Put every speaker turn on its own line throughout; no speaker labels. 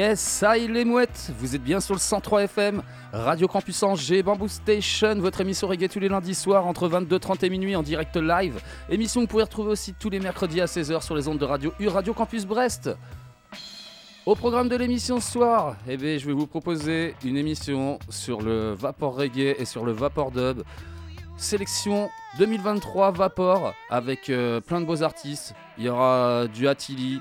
Yes, est les mouettes, vous êtes bien sur le 103 FM, Radio Campus Angers, Bamboo Station, votre émission reggae tous les lundis soirs entre 22h30 et minuit en direct live. Émission que vous pouvez retrouver aussi tous les mercredis à 16h sur les ondes de Radio U, Radio Campus Brest. Au programme de l'émission ce soir, eh je vais vous proposer une émission sur le Vapor Reggae et sur le Vapor Dub. Sélection 2023 Vapor avec euh, plein de beaux artistes. Il y aura du Attili,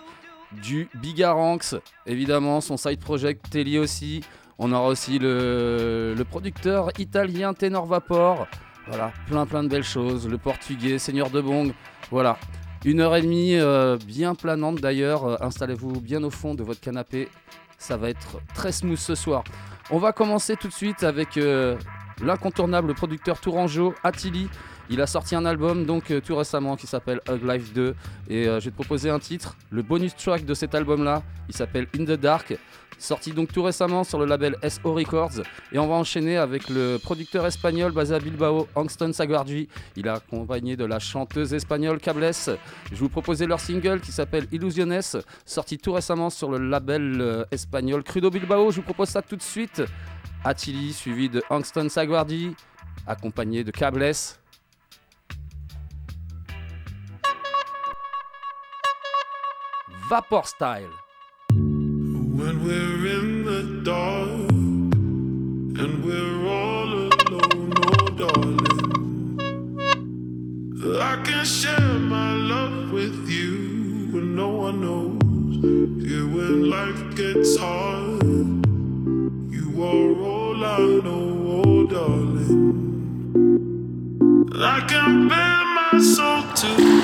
du Bigaranx, évidemment, son side project Telly aussi. On aura aussi le, producteur italien Tenor Vapor. Voilà, plein plein de belles choses. Le portugais Seigneur de Bong. Voilà, une heure et demie euh, bien planante d'ailleurs. Euh, Installez-vous bien au fond de votre canapé. Ça va être très smooth ce soir. On va commencer tout de suite avec euh, l'incontournable producteur tourangeau Attili. Il a sorti un album donc euh, tout récemment qui s'appelle Hug Life 2 et euh, je vais te proposer un titre, le bonus track de cet album là, il s'appelle In the Dark, sorti donc tout récemment sur le label SO Records et on va enchaîner avec le producteur espagnol basé à Bilbao, Angston Saguardi. Il est accompagné de la chanteuse espagnole Cables. Je vais vous proposer leur single qui s'appelle Illusiones, sorti tout récemment sur le label euh, espagnol Crudo Bilbao. Je vous propose ça tout de suite. Attili suivi de Angston Saguardi, accompagné de Cables. Vapor Style.
When we're in the dark and we're all alone, oh darling, I can share my love with you when no one knows. Yeah, when life gets hard, you are all I know, oh darling. I can bear my soul to you.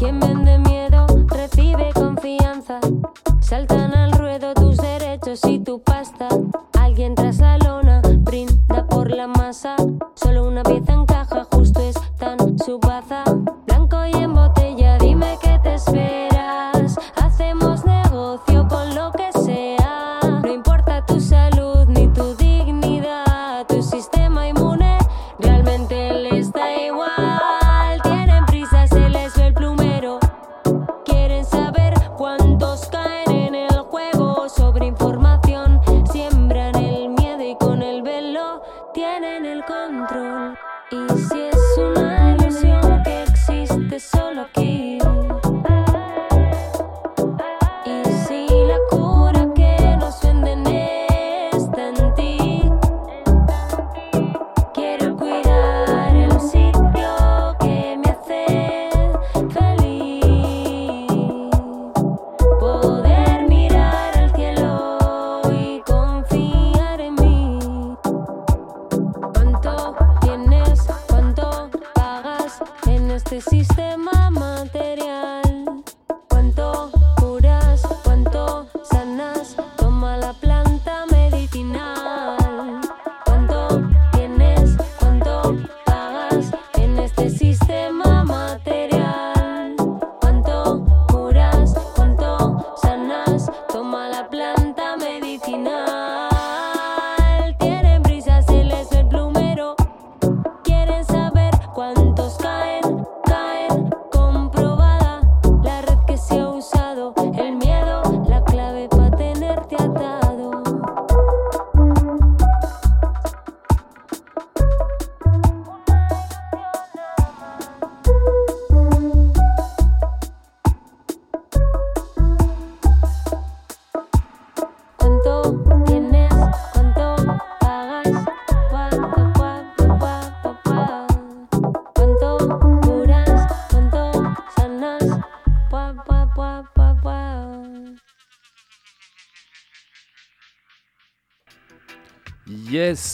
Give me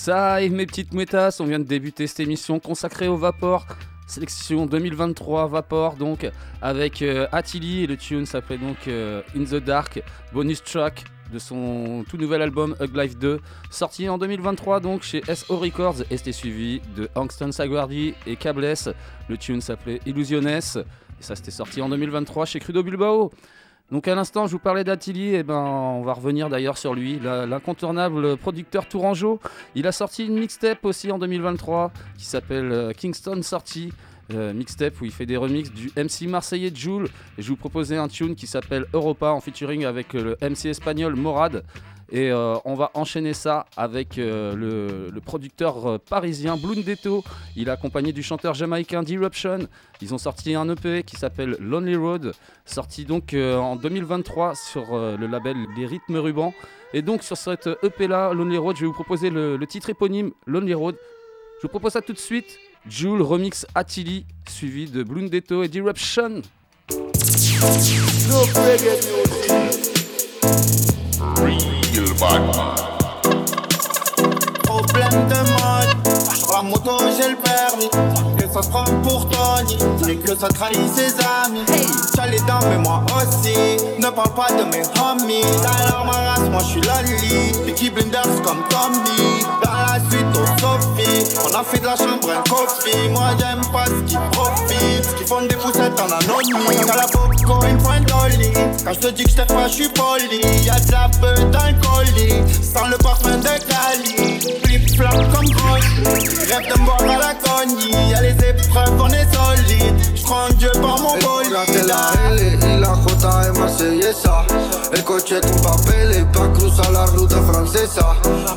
ça mes petites métas, on vient de débuter cette émission consacrée au Vapor. Sélection 2023 Vapor donc avec euh, Attili et le tune s'appelait donc euh, In the Dark, bonus track de son tout nouvel album Hug Life 2, sorti en 2023 donc chez SO Records et c'était suivi de Angston Saguardi et Cabless. Le tune s'appelait Illusiones et ça c'était sorti en 2023 chez Crudo Bilbao. Donc à l'instant, je vous parlais d'Attili, et eh ben on va revenir d'ailleurs sur lui, l'incontournable producteur tourangeau. Il a sorti une mixtape aussi en 2023 qui s'appelle euh, Kingston Sortie. Euh, mixtape où il fait des remixes du MC marseillais Joule et je vous proposais un tune qui s'appelle Europa en featuring avec le MC espagnol Morad et euh, on va enchaîner ça avec le, producteur parisien Blundetto. Il est accompagné du chanteur jamaïcain Disruption. Ils ont sorti un EP qui s'appelle Lonely Road, sorti donc euh, en 2023 sur euh, le label Les Rythmes Rubans. Et donc sur cette EP là, Lonely Road, je vais vous proposer le, titre éponyme Lonely Road. Je vous propose ça tout de suite. Jules remix Attili, suivi de Blundetto et Disruption.
Problème de mode, la moto j'ai le permis ça se prend pour Tony. C'est que ça trahit ses amis. Hey. T'as les dents, mais moi aussi. Ne parle pas de mes homies. Alors ma race, moi je suis Lali. Peaky Blinders comme Tommy. Dans la suite au On a fait de la chambre un coffee. Moi j'aime pas ce qui profite. Ce qui font des poussettes en anonyme. T'as la boco, une pointe d'oli. Quand je te dis que je pas, je suis poli. Y'a de la peu dans colis. Sans le parfum de Cali. Flop comme Grosse. Rêve de me voir à la cogne. Y'a les épreuves, on est solide. J'prends Dieu par mon bol.
la L y la J es marsellesa. El coche con papeles pa' cruzar la ruta francesa.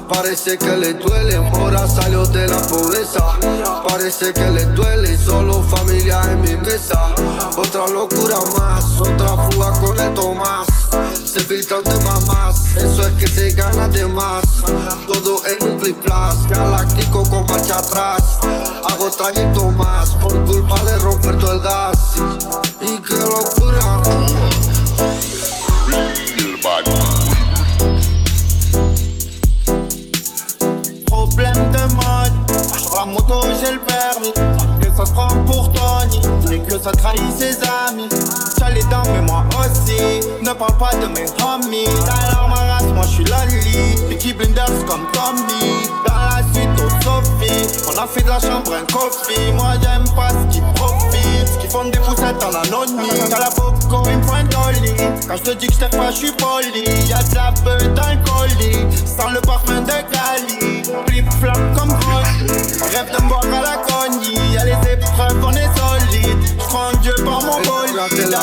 Parece que le duele, ahora salió de la pobreza. Parece que le duele, solo familia en mi mesa.
Otra locura más, otra fuga con el Tomás. Se filtran de mamás, eso es que se gana de más. Todo en un flip galáctico con marcha atrás. Hago traguito más por culpa de romper todo el gas. Y qué locura.
Problème de mode, la moto j'ai le Que ça trahit ses amis. T'as les dents, mais moi aussi. Ne parle pas de mes homies. Alors ma race, moi je suis Lali. L'équipe blinders comme Tommy. Dans la suite au Sophie, on a fait de la chambre un coffee. Moi j'aime pas ce qui profite, qui font des poussettes en anonyme. T'as la boco, il me faut un dolly. Quand je te dis que je pas, je suis poli. Y'a de la peu dans le colis, sans le parfum de Cali. Flip flop comme Broly. Rêve de me boire à la. Y'a les épreuves, on est prendre Dieu par mon
bol. La tela,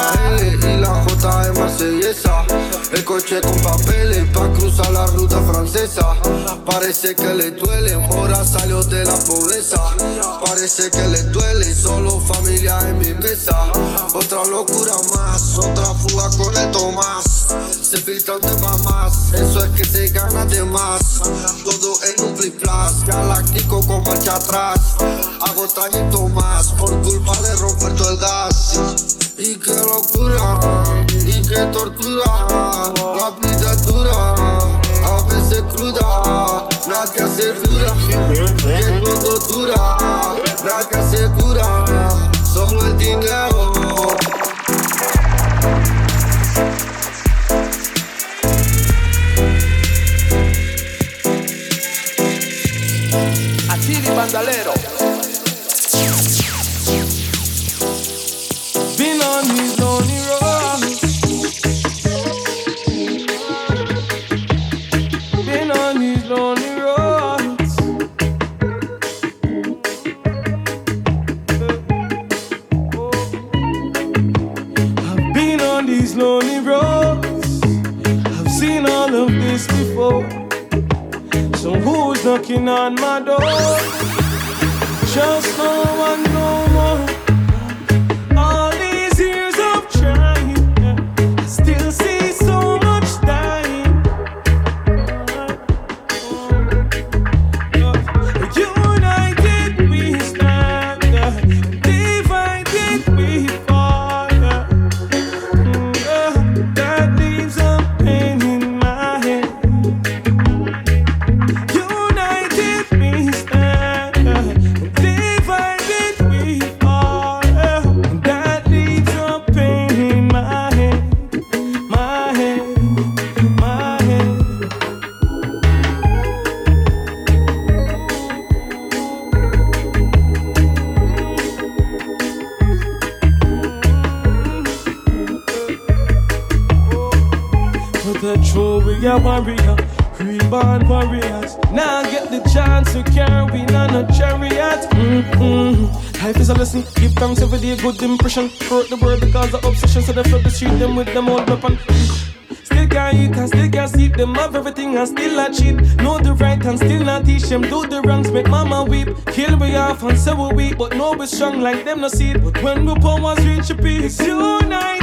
la Jota et moi c'est ça. El coche con papeles pa' cruzar la ruta francesa. Parece que le duele, ahora salió de la pobreza. Parece que le duele, solo familia en mi mesa. Otra locura más, otra fuga con el Tomás. Se filtran de mamás, eso es que se gana de más. Todo en un flip galáctico con marcha atrás. Hago traguito más, por culpa de romper todo el gas y qué locura, y qué tortura,
everything and still not cheat. Know the right and still not teach them. Do the wrongs, make mama weep. Kill we off and say we weak, but no we strong like them no see. But when we powers reach a peace, united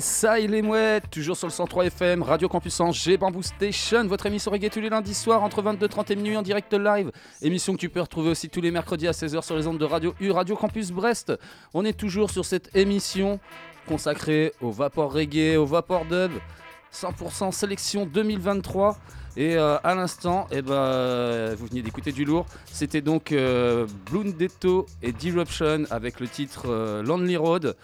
ça il est mouette, toujours sur le 103 FM, Radio Campus Angers, Bamboo Station, votre émission reggae tous les lundis soirs entre 22h30 et minuit en direct live. Émission que tu peux retrouver aussi tous les mercredis à 16h sur les ondes de Radio U, Radio Campus Brest. On est toujours sur cette émission consacrée au vapor reggae, au vapor dub. 100% sélection 2023. Et euh, à l'instant, eh ben, vous venez d'écouter du lourd. C'était donc euh, Blundetto et Disruption avec le titre euh, Lonely Road.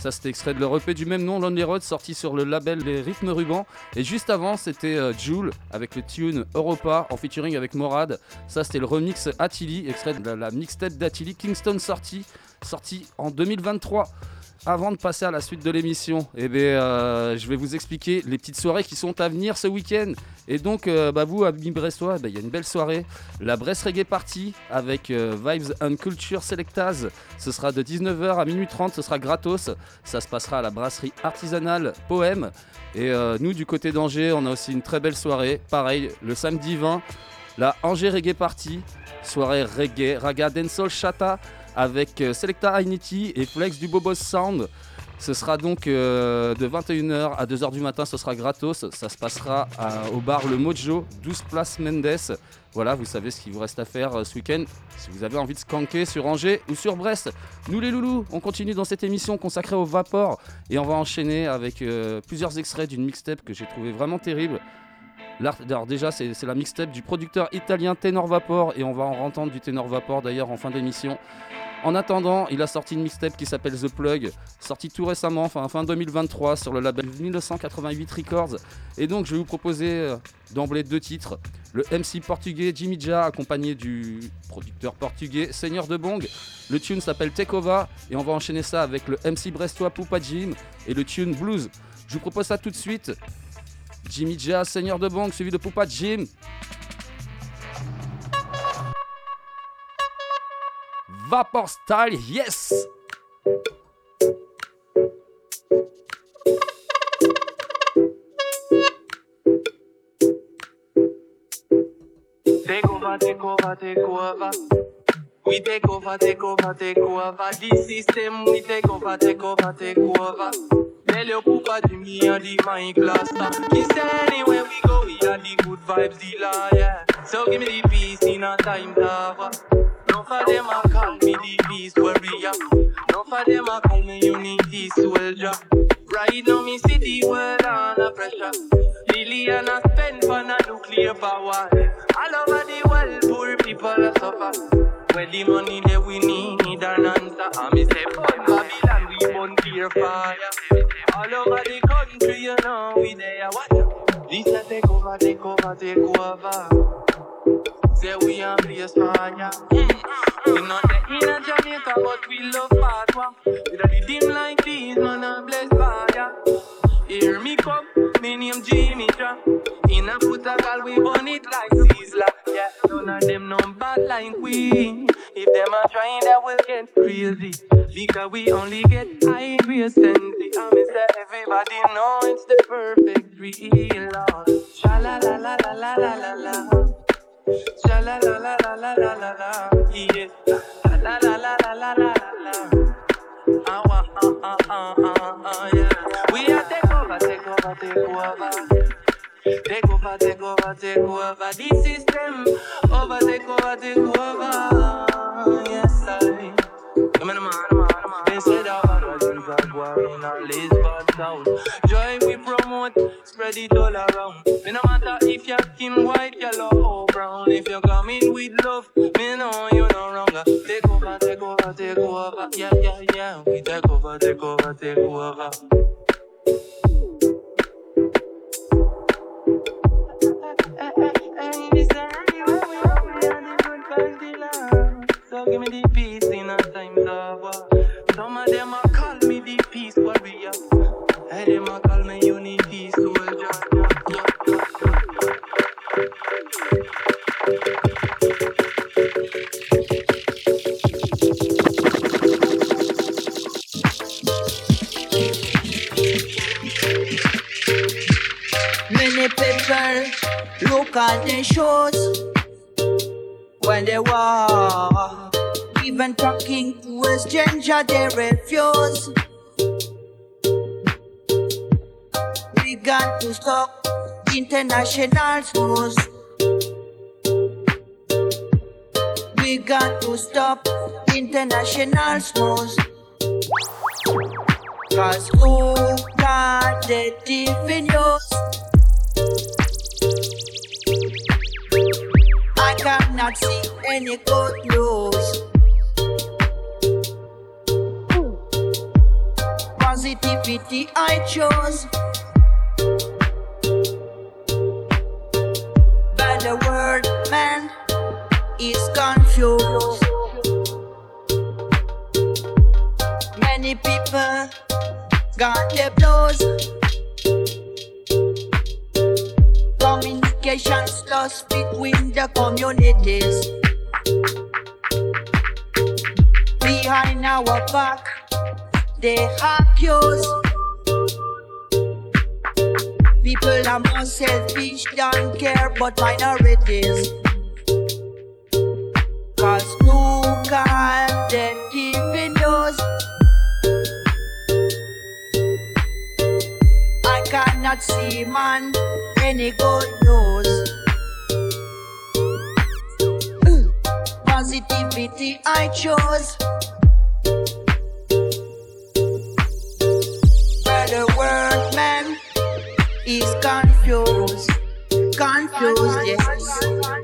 Ça, c'était extrait de leur du même nom, Lonely Road, sorti sur le label Les Rythmes Rubans. Et juste avant, c'était euh, Joule avec le tune Europa en featuring avec Morad. Ça, c'était le remix Attili, extrait de la, la mixtape d'Attili, Kingston sorti, sorti en 2023. Avant de passer à la suite de l'émission, eh bien, euh, je vais vous expliquer les petites soirées qui sont à venir ce week-end. Et donc, euh, bah, vous, amis brestois, bah, il y a une belle soirée. La Brest Reggae Party avec euh, Vibes and Culture Selectaz. Ce sera de 19h à minuit 30, ce sera gratos. Ça se passera à la brasserie artisanale Poème. Et euh, nous, du côté d'Angers, on a aussi une très belle soirée. Pareil, le samedi 20, la Angers Reggae Party. Soirée reggae, raga, dancehall, chata avec euh, Selecta Ainiti et Flex du Bobos Sound. Ce sera donc euh, de 21h à 2h du matin, ce sera gratos. Ça se passera au bar Le Mojo, 12 place Mendes. Voilà, vous savez ce qu'il vous reste à faire euh, ce week-end si vous avez envie de skanker sur Angers ou sur Brest. Nous les loulous, on continue dans cette émission consacrée au vapor et on va enchaîner avec plusieurs extraits d'une mixtape que j'ai trouvé vraiment terrible. Déjà, c'est c'est la mixtape du producteur italien Tenor Vapor et on va en entendre du Tenor Vapor d'ailleurs en fin d'émission. En attendant, il a sorti une mixtape qui s'appelle The Plug, sortie tout récemment, fin 2023, sur le label 1988 Records. Et donc, je vais vous proposer euh, d'emblée deux titres. Le MC portugais Jimmy Ja, accompagné du producteur portugais Seigneur de Bong. Le tune s'appelle Tekova et on va enchaîner ça avec le MC brestois Poupa Jim et le tune Blues. Je vous propose ça tout de suite. Jimmy Ja, Seigneur de Bong, suivi de Poupa Jim. Vapor Style, yes!
Take. We take over, take over, take over. The system, we take over, take over, take over. Tell your papa Jimmy and the anywhere we go, we are the good vibes dealer. So give me the peace in a time to have. No for them a call me the peace warrior. No for them a call me unity soldier. Right now me see world under pressure. Billion a spend for a nuclear power. All over the world, poor people suffer. Where the money that we need an answer. And me say, boy, Babylon, we burn fire. All over the country, you know, we there. What? This a take over, take over, take over. Say we are blaze fire. Mm. We not the in a Jamaica, but we love fatwa. With a dim like these, man, a bless fire. Hear me come, me name Jimmy Tra. In a put a gal, we burn it like Sizzler. Yeah, none of them no bad like we. If them are trying, that will get crazy. Because we only get high sensei. I me say everybody know it's the perfect real. Sha la la la la la la la la. La la la la la la la la. Yeah. La la la la la la la. Ah, ah, ah, ah, ah, ah, yeah. We are take over, take over, take over. Take over, take over, take over the system. Over, take over, take over. Yes, I. Come on, man, man, man. They said are going in Lisbon town. Joy spread it all around. Me no matter if you're skin white, yellow or brown. If you're coming with love, me know you're no wrong. Take over, take over, take over. Yeah, yeah, yeah. We take over, take over, take over. So give me the peace in a time of war. Some of them a call me the peace warrior.
Many people look at the shows when they walk. Even talking to a stranger, they refuse. began to stop international stores. We got to stop international stores. Cause who got the definios? I cannot see any good news. Positivity I chose. The word man is confused. Many people got their blows. Communications lost between the communities. Behind our back, they accuse. People are more selfish, don't care about minorities. Cause who got them keeping those? I cannot see man any good news. Hmm. Positivity I chose. Is confused. Confused, yes.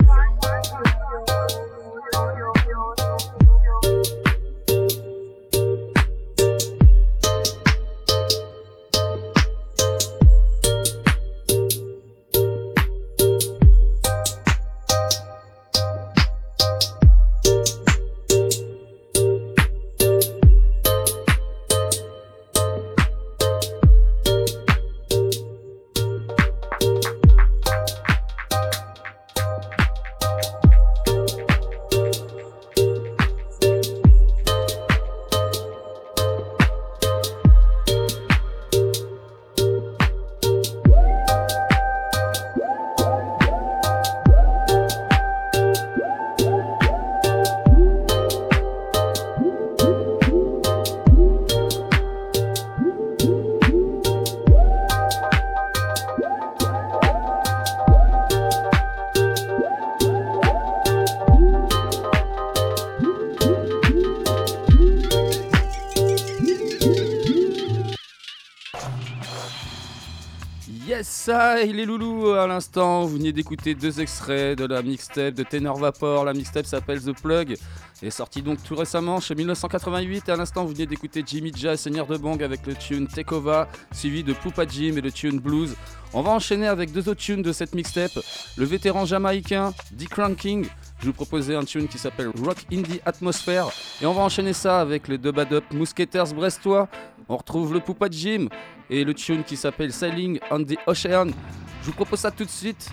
Ça, il est loulou à l'instant. Vous venez d'écouter deux extraits de la mixtape de Tenor Vapor. La mixtape s'appelle The Plug. est sortie donc tout récemment, chez 1988. Et à l'instant, vous venez d'écouter Jimmy Jazz, Seigneur de Bang, avec le tune Tekova, suivi de Poupa Jim et le tune Blues. On va enchaîner avec deux autres tunes de cette mixtape. Le vétéran jamaïcain Dick Ranking. Je vous proposais un tune qui s'appelle Rock Indie Atmosphere. Et on va enchaîner ça avec les deux bad up brestois. On retrouve le Poupa Jim et le tune qui s'appelle Sailing on the Ocean. Je vous propose ça tout de suite.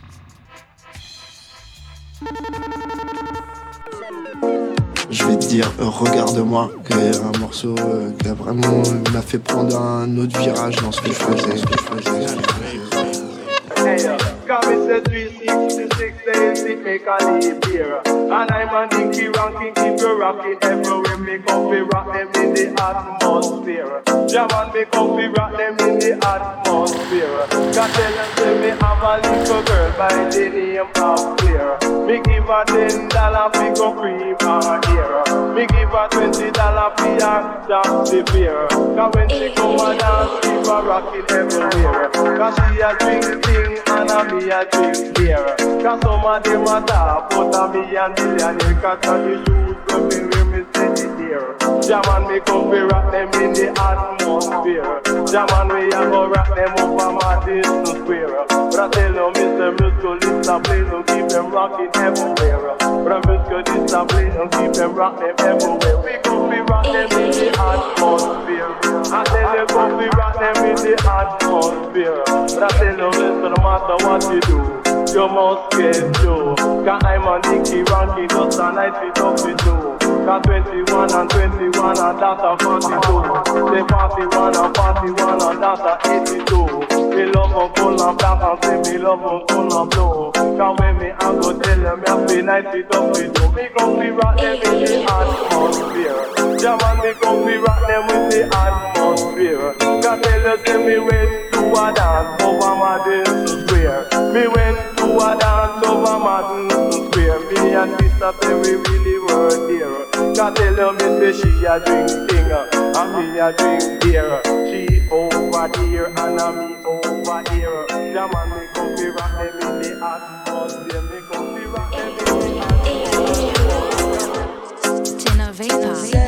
Je vais te dire, regarde-moi, que un morceau euh, qui a vraiment m'a fait prendre un autre virage dans ce que je faisais. ce que je faisais, ce que je faisais.
Hey, come it's a 366 days it make a leap here. And I'm a Nicky ranking, keep you rocking everywhere. Me come fi rock them in the atmosphere. Jam and me come fi rock them in the atmosphere. Cause tell them say me have a little girl by the name of Claire. Me give her ten dollar fi go cream her hair. Me give her twenty dollar fi her dance the beer. Cause when she come a dance, keep her rocking everywhere. Cause she a drink thing and a me a drink beer. Cause some woman, they want to put a million millionaire Cut on the shoes from the rim is steady there Jaman make up we rock them in the atmosphere. Jaman we a go rock them up on my distance square But I tell them it's the musical discipline And keep them rocking everywhere But the musical discipline and keep them rocking everywhere We come we rock them in the atmosphere. I tell them come we rock them in the atmosphere. But I tell them it's no matter what you do you must get through. Cause I'm a Nicky Ranky, just a night fit up with you. Cause 21 and 21 and that's a 42. Say 41 and 41 and that's a 82. Me love them full and black and say me love them full and blue. Cause when me I go tell them, me feel night fit up with you. Me come be rock them in the atmosphere. Jam and me come be rock them with the atmosphere. Cause tell you say me went to a dance over Madison Square. Me went do a dance over Martin Square. Me and Mister Perry we really were there. Can't tell her me say she a drinking and me a drink beer. She over here and I me over here. The man me come fi rock every day at Sunday. Me come fi rock every day at Sunday.
Tina Vapor.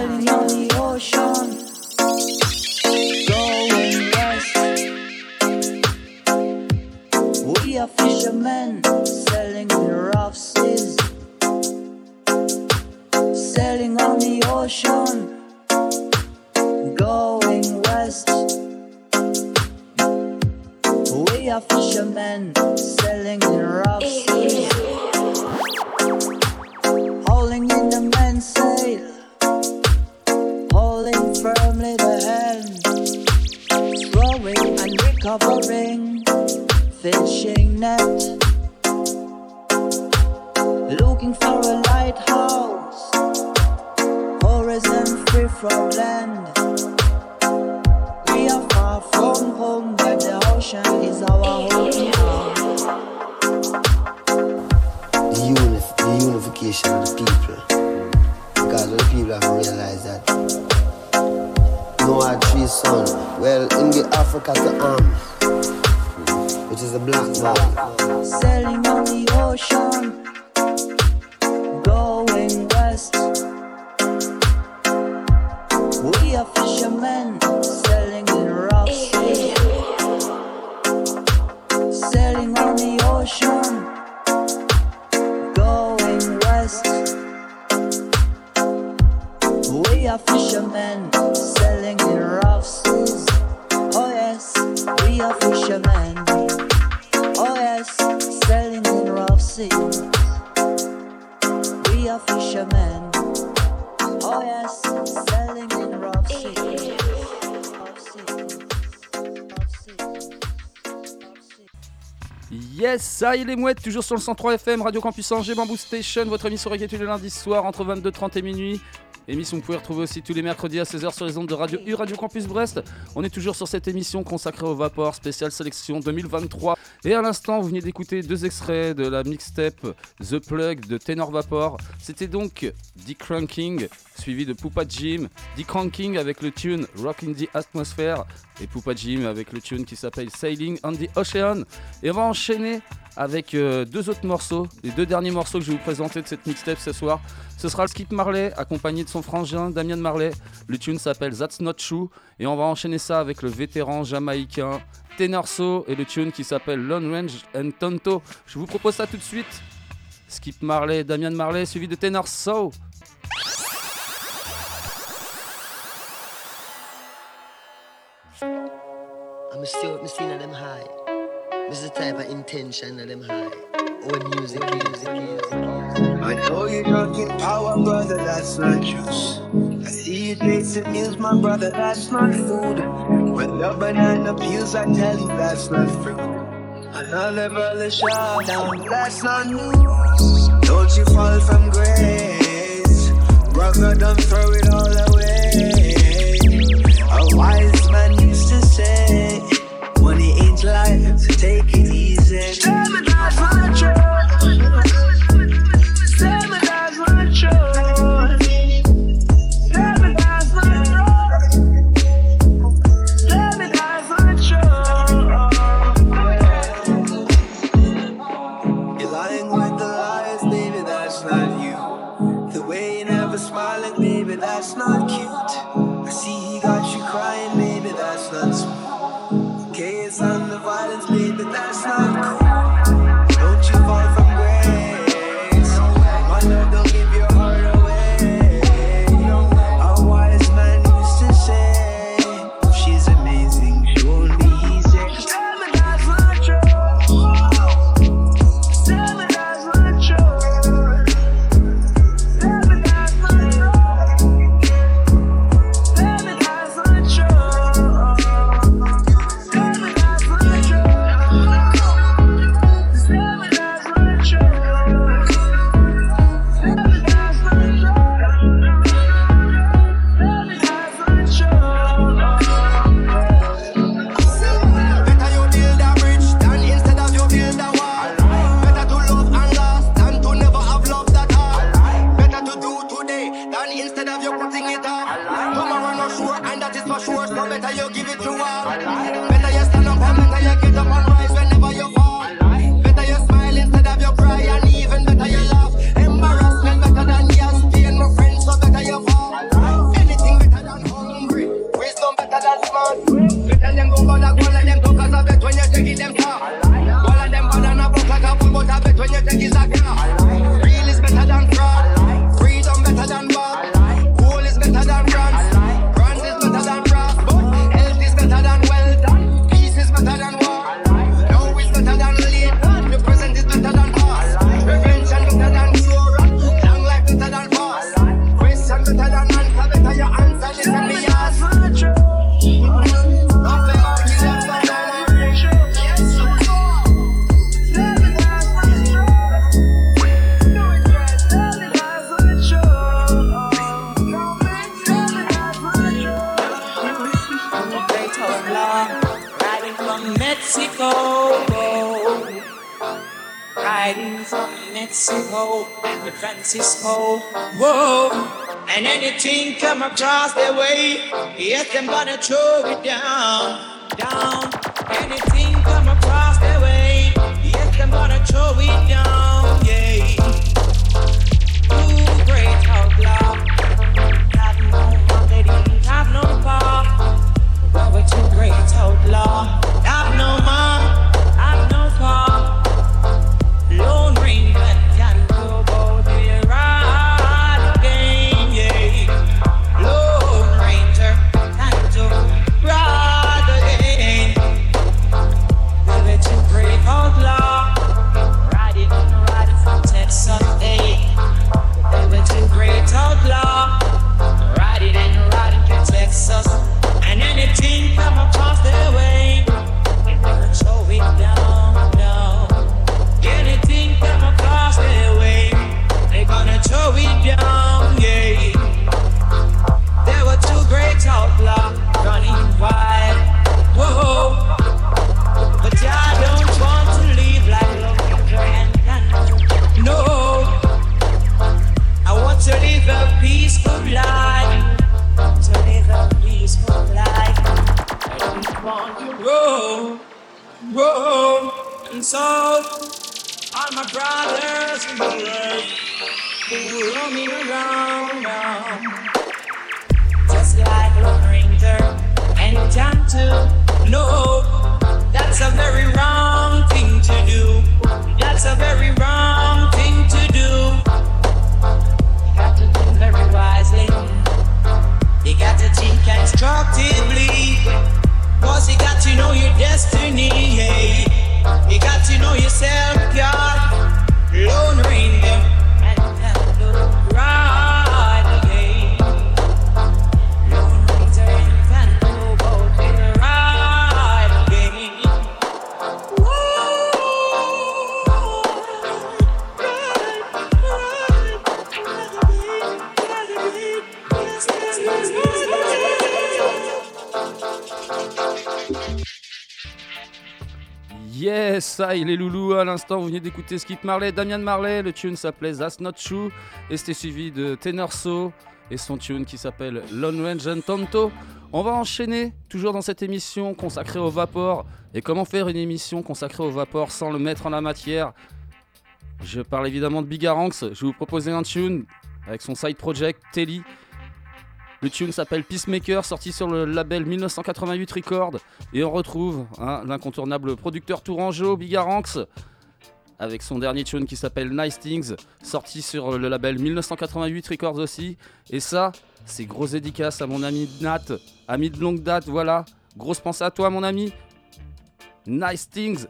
Fishermen sailing in rough seas, sailing on the ocean, going west. We are fishermen sailing in rough seas, hauling in the mainsail, holding firmly the helm, throwing and recovering fishing looking for a lighthouse, horizon free from land. We are far from home, but the ocean is our hometown.
the, unif- the unification of the people. Because the people have realized that no hard tree son. Well, in the Africa to arm, which is a black man.
Sailing on the ocean, going west. We are fishermen sailing in rough sea. Sailing on the ocean, going west. We are fishermen
Ça y est les mouettes, toujours sur le 103 FM, Radio Campus Angers, Bamboo Station, votre émission reggae tous les lundis soirs entre 22h30 et minuit. Émission que vous pouvez retrouver aussi tous les mercredis à 16h sur les ondes de Radio U, Radio Campus Brest. On est toujours sur cette émission consacrée au Vapor, spéciale sélection 2023. Et à l'instant, vous venez d'écouter deux extraits de la mixtape The Plug de Tenor Vapor. C'était donc Dick Cranking, suivi de Poupa Jim. Dick Cranking avec le tune Rocking the Atmosphere et Poupa Jim avec le tune qui s'appelle Sailing on the Ocean. Et on va enchaîner avec euh, deux autres morceaux, les deux derniers morceaux que je vais vous présenter de cette mixtape ce soir. Ce sera le Skip Marley accompagné de son frangin Damien Marley. Le tune s'appelle That's Not True et on va enchaîner ça avec le vétéran jamaïcain Tenorso et le tune qui s'appelle Lone Range and Tonto. Je vous propose ça tout de suite. Skip Marley, Damien Marley suivi de Tenorso.
I'm.
I know you're drunk in power, brother, that's not juice. I see you tasting news, my brother, that's not food. When the banana peels, I tell you that's not fruit. Another brother shot down, that's not news. Don't you fall from grace, brother, don't throw it all away. A wise man used to say, money ain't life, so take it easy. Tell me that's
just like and John too. No, that's a very wrong thing to do. That's a very wrong thing to do. You got to do very wisely. You got to think constructively. Cause you got to know your destiny. You got to know yourself,
Yes, ça, il est loulou. À l'instant, vous venez d'écouter Skip Marley, Damian Marley. Le tune s'appelait That's Not True. Et c'était suivi de Tenor So et son tune qui s'appelle Lone Range Tonto. On va enchaîner, toujours dans cette émission consacrée au vapor. Et comment faire une émission consacrée au vapor sans le mettre en la matière? Je parle évidemment de Bigaranx. Je vais vous proposer un tune avec son side project Telly. Le tune s'appelle Peacemaker, sorti sur le label 1988 Records. Et on retrouve hein, l'incontournable producteur tourangeau Bigaranx avec son dernier tune qui s'appelle Nice Things, sorti sur le label 1988 Records aussi. Et ça, c'est grosse dédicace à mon ami Nat, ami de longue date, voilà. Grosse pensée à toi, mon ami. Nice Things.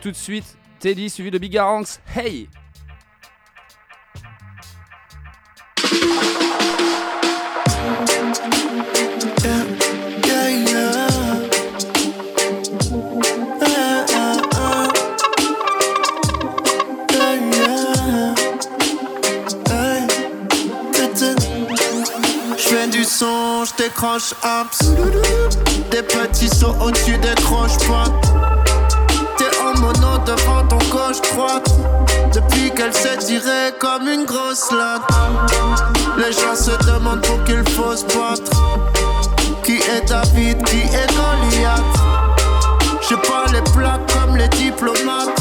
Tout de suite, Teddy suivi de Bigaranx. Hey!
son, je décroche abs. Des petits sauts au-dessus des croches pas. T'es en mono devant ton gauche droite. Depuis qu'elle s'est tirée comme une grosse latte. Les gens se demandent pour qu'il faut se battre. Qui est David, qui est Goliath? J'ai pas les plaques comme les diplomates.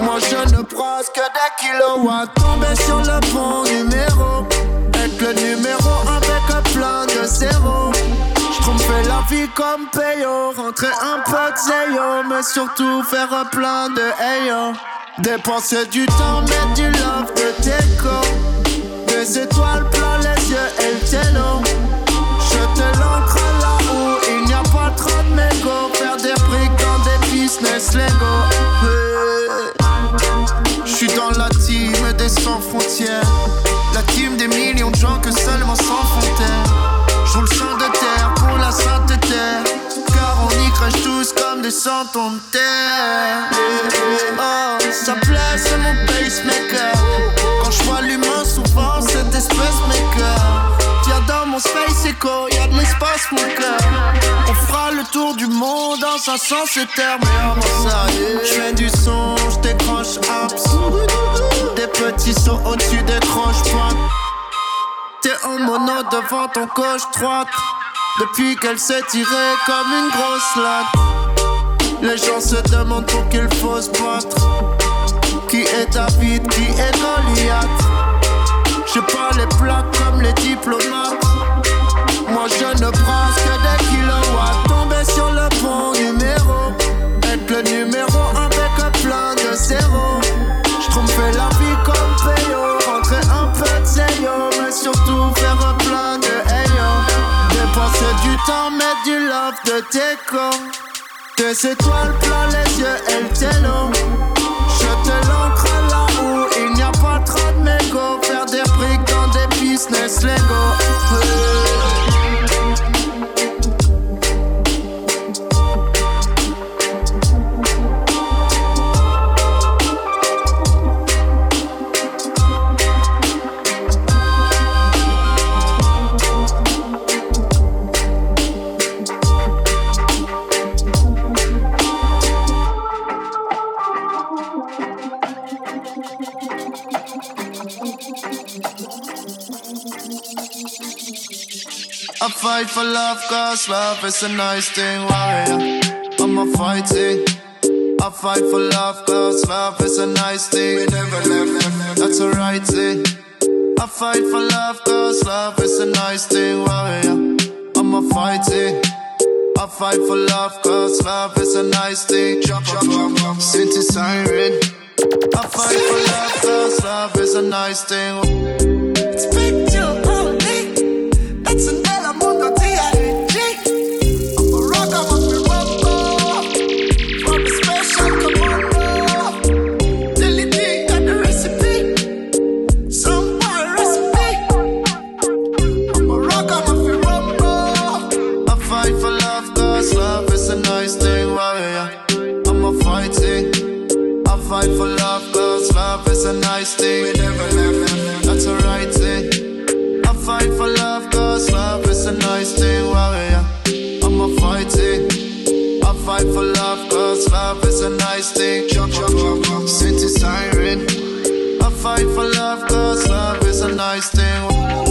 Moi je ne brasse que des kilowatts. Tombé sur le bon numéro. Être le numéro zéro. J'trompais la vie comme payo. Rentrer un peu de zéro, mais surtout faire plein de hayo. Dépenser du temps, mettre du love, de déco. Des étoiles plein les yeux et le piano. Jeter l'encre là où il n'y a pas trop de mégots. Faire des prix dans des business Lego. J'suis dans la team des sans frontières. La team des millions de gens que seulement sans frontières. Comme des terre. Oh, ça plaît, c'est mon pacemaker. Quand je vois l'humain, souvent c'est espèce maker. Viens dans mon space echo, y'a de l'espace, mon cœur. On fera le tour du monde en 500 terre, mais avant ça, je fais du son, je décroche apps. Des petits sauts au-dessus des croches-pointes. T'es en mono devant ton gauche droite. Depuis qu'elle s'est tirée comme une grosse latte. Les gens se demandent pour qu'il faut se battre. Qui est David, qui est Goliath? J'ai pas les plaques comme les diplomates. Moi je ne prends que des kilowatts. Tomber sur le bon numéro. Être le numéro avec plein de zéros. J'trompais la vie comme payo. Rentrer un peu de zéyo. Mais surtout faire un plein de ayo. Dépenser du temps, mettre du love de déco. Des étoiles plein les yeux et le télo. Je te l'encre là où il n'y a pas trop de mégots. Faire des briques dans des business Lego. Fight for love, cause love is a nice thing, warrior. I'm a fighting. I fight for love, cause love is a nice thing. We never left, that's a right. I fight for love, cause love is a nice thing, warrior. I'm a fighting. I fight for love, cause love is a nice thing. Jump, jump, jump, jump. Since siren. I fight for love, cause love is a nice thing. Fight for love, cause love is a nice thing.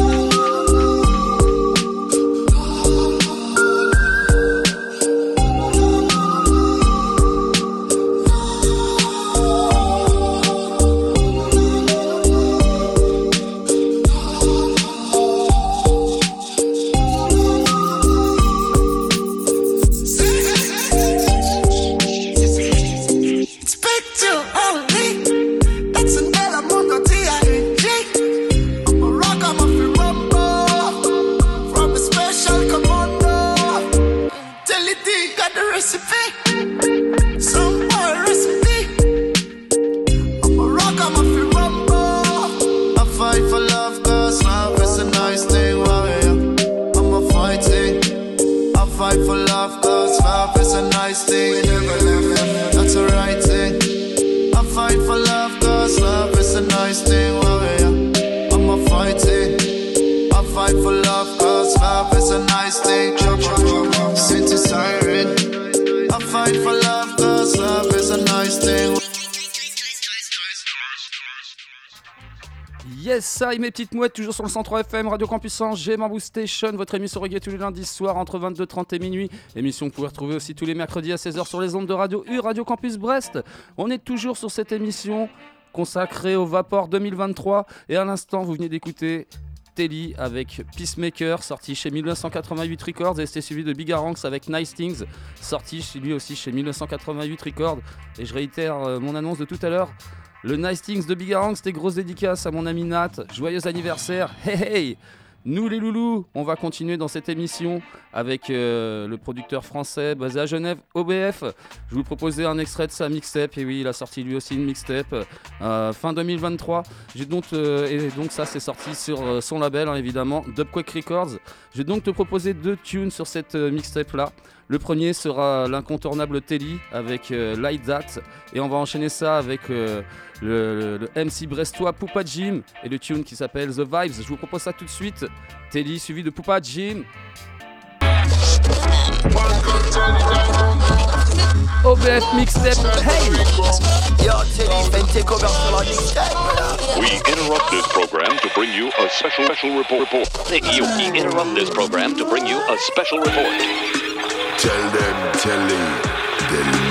Mes petites mouettes, toujours sur le 103 FM, Radio Campus Angers, Bamboo Station, votre émission reggae tous les lundis soirs entre 22h30 et minuit. Émission que vous pouvez retrouver aussi tous les mercredis à 16h sur les ondes de Radio U, Radio Campus Brest. On est toujours sur cette émission consacrée au Vapor 2023. Et à l'instant, vous venez d'écouter Telly avec Peacemaker, sorti chez 1988 Records, et c'était suivi de Bigaranx avec Nice Things, sorti lui aussi chez 1988 Records. Et je réitère euh, mon annonce de tout à l'heure. Le Nice Things de Bigarang, c'était grosse dédicace à mon ami Nat. Joyeux anniversaire. Hey hey nous les loulous, on va continuer dans cette émission avec euh, le producteur français basé à Genève, OBF. Je vous proposais un extrait de sa mixtape, et oui, il a sorti lui aussi une mixtape euh, fin 2023. J'ai donc, euh, et donc ça c'est sorti sur son label hein, évidemment, Dubquake Records. Je vais donc te proposer deux tunes sur cette mixtape là. Le premier sera l'incontournable Telly avec Light That, et on va enchaîner ça avec le, le- le MC brestois Poupa Jim et le tune qui s'appelle The Vibes. Je vous propose ça tout de suite. Telly suivi de Poupa Jim. OBF mixtape, hey!
Yo, Teddy, fais une takeover sur la mixtape.
We interrupt this program to bring you a special special report. report. You, we interrupt this program to bring you a special report.
Tell them, tell him, del mundo.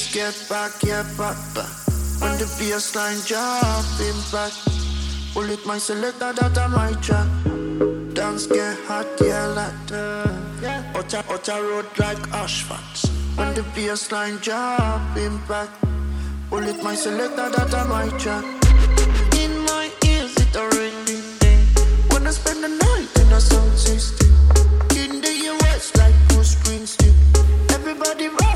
Bass get back, yeah, back, back. When the bass line drop, impact. Bullet my selector, that on my track. Dance get hot, yeah, like that. Utter, utter road like asphalt. When the bass line drop, impact. Bullet my selector, that on my track. In my ears, it a ring, ding, ding. When I spend the night in a sound system. In the US, like Bruce Springsteen. Everybody rock,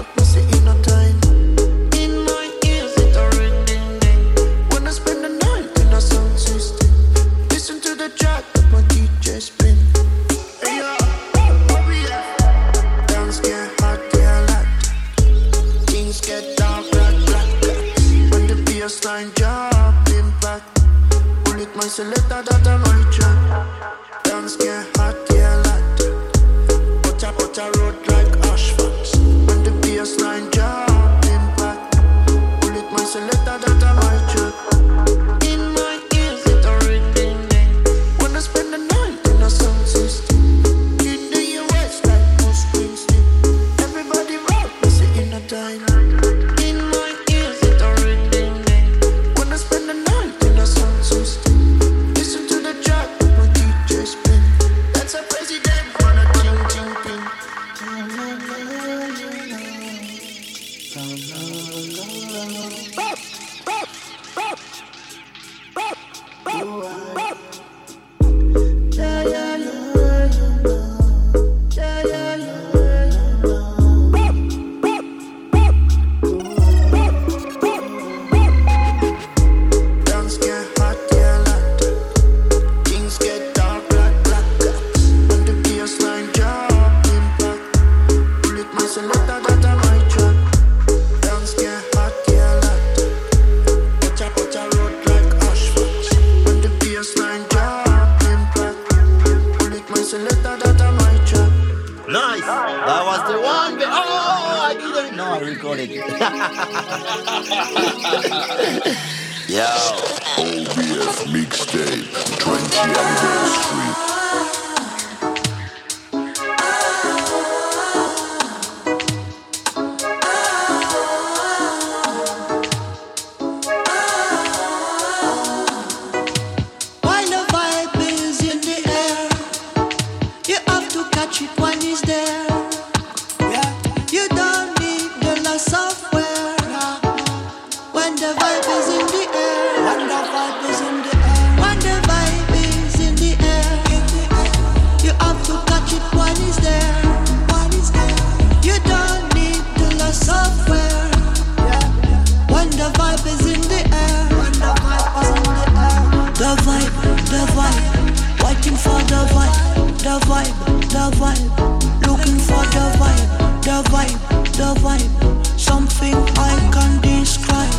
the vibe, something I can describe.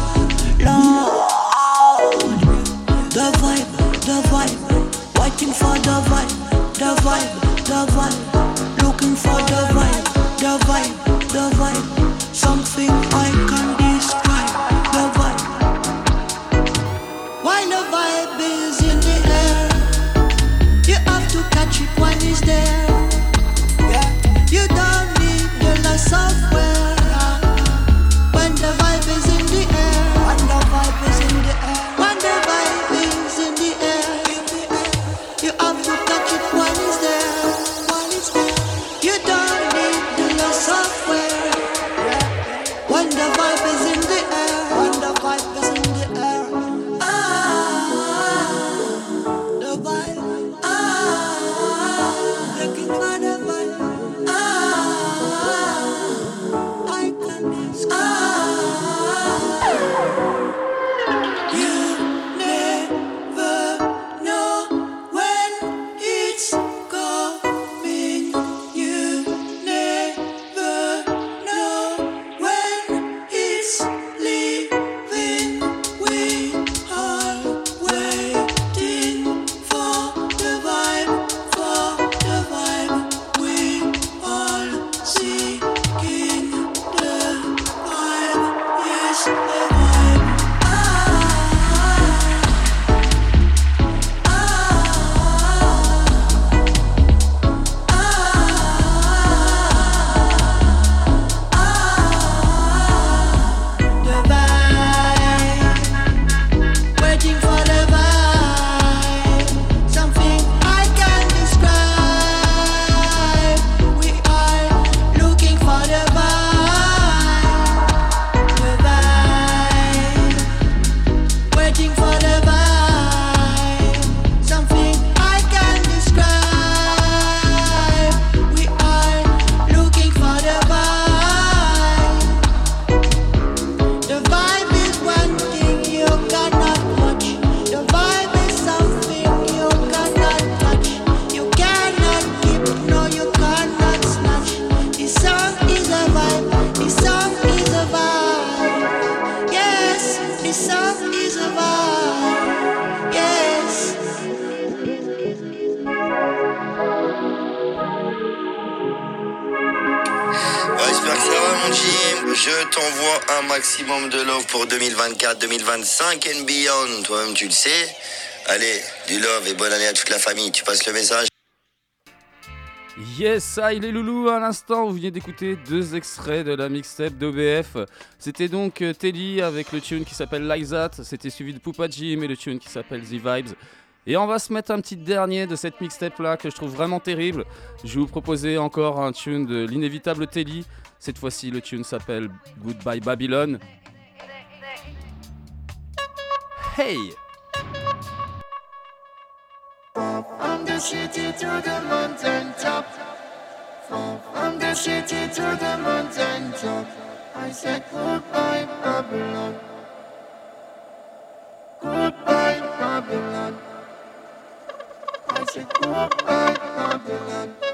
Loud, the vibe, the vibe, waiting for the vibe, the vibe, the vibe, looking for the
tu le sais. Allez, du love et bonne année à toute la famille. Tu passes le message.
Yes, ça, il est loulou à l'instant. Vous venez d'écouter deux extraits de la mixtape d'OBF. C'était donc euh, Telly avec le tune qui s'appelle Like That. C'était suivi de Poupa Jim et le tune qui s'appelle The Vibes. Et on va se mettre un petit dernier de cette mixtape là que je trouve vraiment terrible. Je vais vous proposer encore un tune de l'inévitable Telly. Cette fois-ci, le tune s'appelle Goodbye Babylon. Hey!
From the city to the mountain top. From the city to the mountain top. I said goodbye, Babylon. Goodbye, Babylon. I said goodbye, Babylon.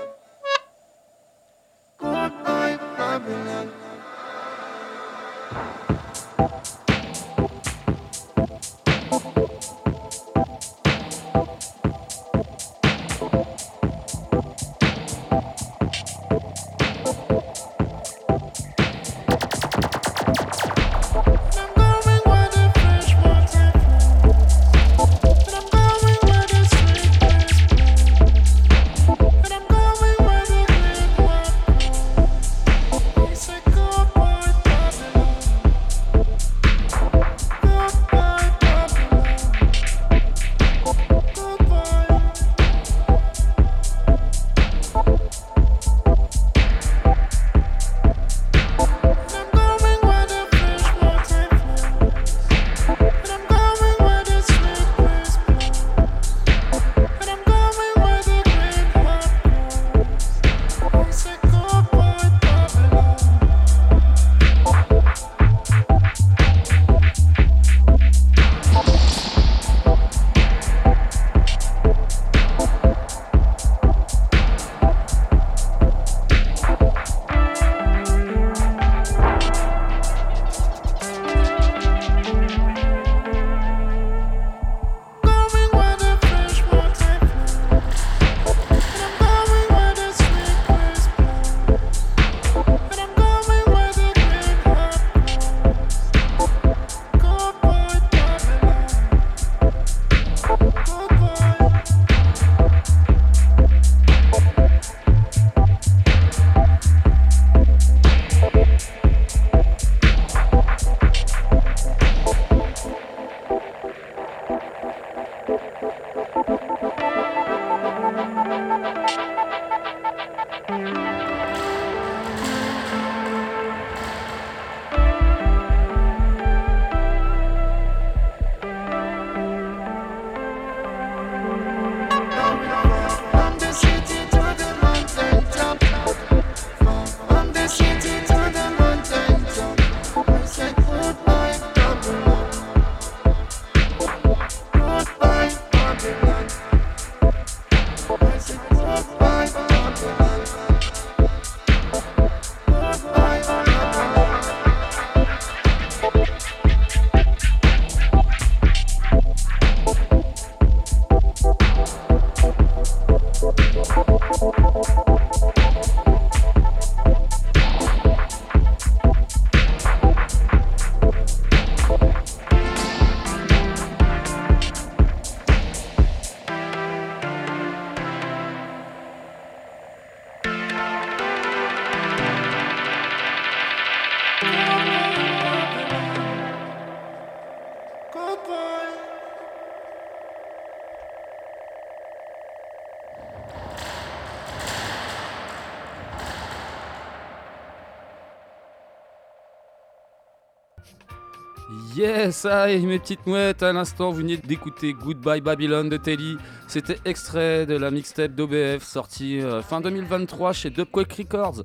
Aïe, mes petites mouettes, à l'instant, vous venez d'écouter Goodbye Babylon de Telly. C'était extrait de la mixtape d'OBF sortie euh, fin 2023 chez Dubquake Records.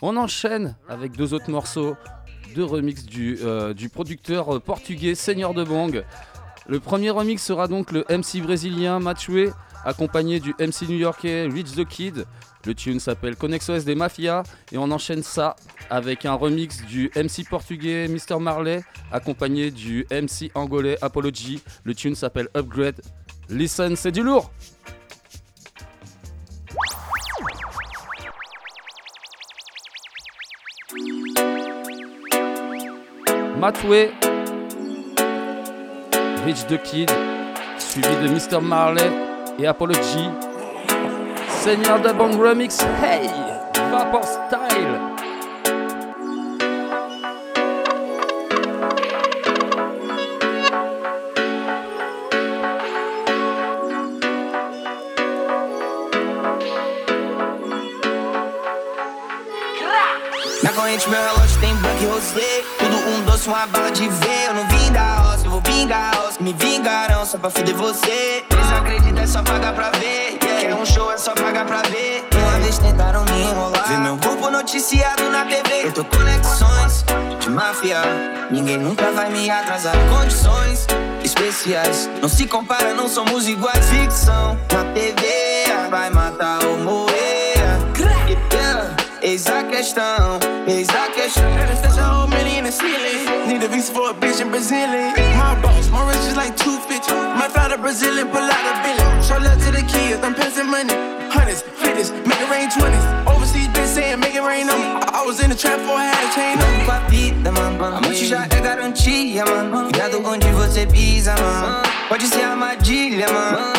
On enchaîne avec deux autres morceaux, deux remixes du, euh, du producteur euh, portugais Seigneur de Bang. Le premier remix sera donc le MC brésilien Matchway, accompagné du MC new-yorkais Rich the Kid. Le tune s'appelle Conexos des Mafia et on enchaîne ça avec un remix du MC portugais Mr. Marley, accompagné du MC angolais Apology. Le tune s'appelle Upgrade. Listen, c'est du lourd! Matway, Rich the Kid, suivi de Mr. Marley et Apology. Seigneur de Bang Remix, hey! Vapor Style!
Na corrente meu relógio tem black rosé Tudo um doce, uma bala de V Eu não vim da a roça Me vingarão só pra fuder você. Eles acreditam, é só pagar pra ver. Quer um show, é só pagar pra ver. Uma vez tentaram me enrolar. Ver meu corpo noticiado na TV Eu tô conexões de máfia. Ninguém nunca vai me atrasar. Condições especiais. Não se compara, não somos iguais. Ficção na TV Vai matar morrer Yeah. Eis a questão, eis a questão.
There's a whole million in the ceiling. Need a visa for a bitch in Brazilian. My boss, my rich is like 250. Might fly to Brazil and pull out a billion. Show love to the kids, I'm passing money. Hundreds, fifties, make it rain twenties. Overseas bitch saying make it rain on me. I was in the trap before I had a chain on
com a vida, mano. A morte já é garantia, mano. Cuidado onde você pisa, mano. Pode ser armadilha, mano.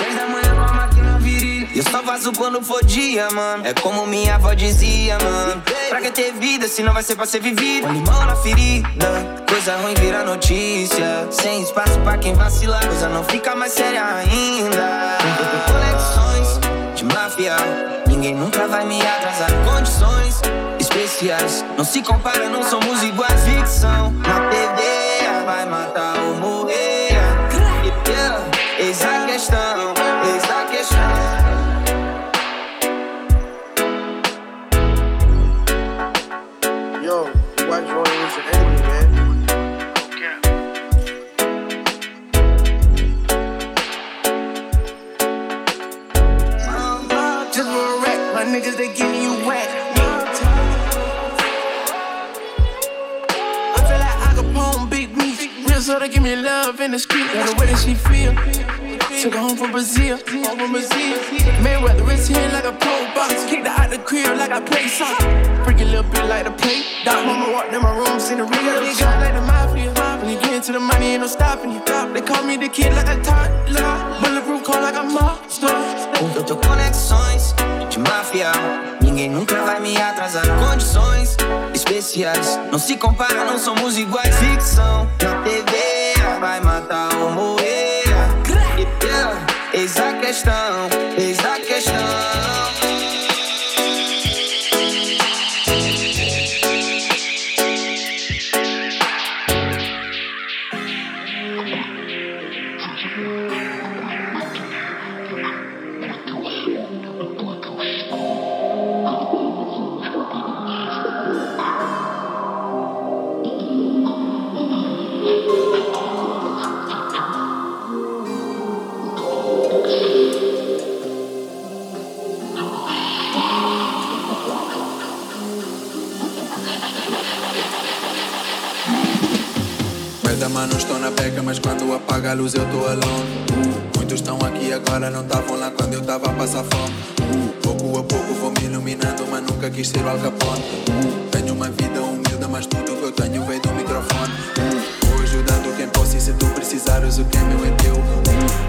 Eu só faço quando for dia, mano. É como minha avó dizia, mano. Pra que ter vida se não vai ser pra ser vivida? Com limão na ferida. Coisa ruim vira notícia. Sem espaço pra quem vacilar. Coisa não fica mais séria ainda. Conexões de máfia. Ninguém nunca vai me atrasar. Condições especiais. Não se compara, não somos iguais. Ficção na TV vai matar ou morrer.
My niggas they giving you whack. I feel like Al Capone, big meat. Real so they give me love in the street. Got the way that she feel. Took her home from Brazil, home from Brazil. Mayweather wrist here like a pro box. Kicked her out the crib like I play soccer. Freaky little bit like the play. Dog mama walked in my room, seen the real. They got like the mafia. When you get into the money, ain't no stopping you. They call me the kid like a toddler. Bulletproof call like a monster.
Eu tô conexões de máfia. Ninguém nunca vai me atrasar. Condições especiais. Não se compara, não somos iguais. Ficção na TV vai matar ou morrer. Yeah. Eis a questão, eis a questão.
Quando apaga a luz eu tô alone. Muitos estão aqui agora, não estavam lá quando eu tava a passar fome. Pouco a pouco vou me iluminando, mas nunca quis ser o Al Capone. Tenho uma vida humilde, mas tudo que eu tenho veio do microfone. Vou ajudando quem possa e se tu precisares, o que é meu é teu.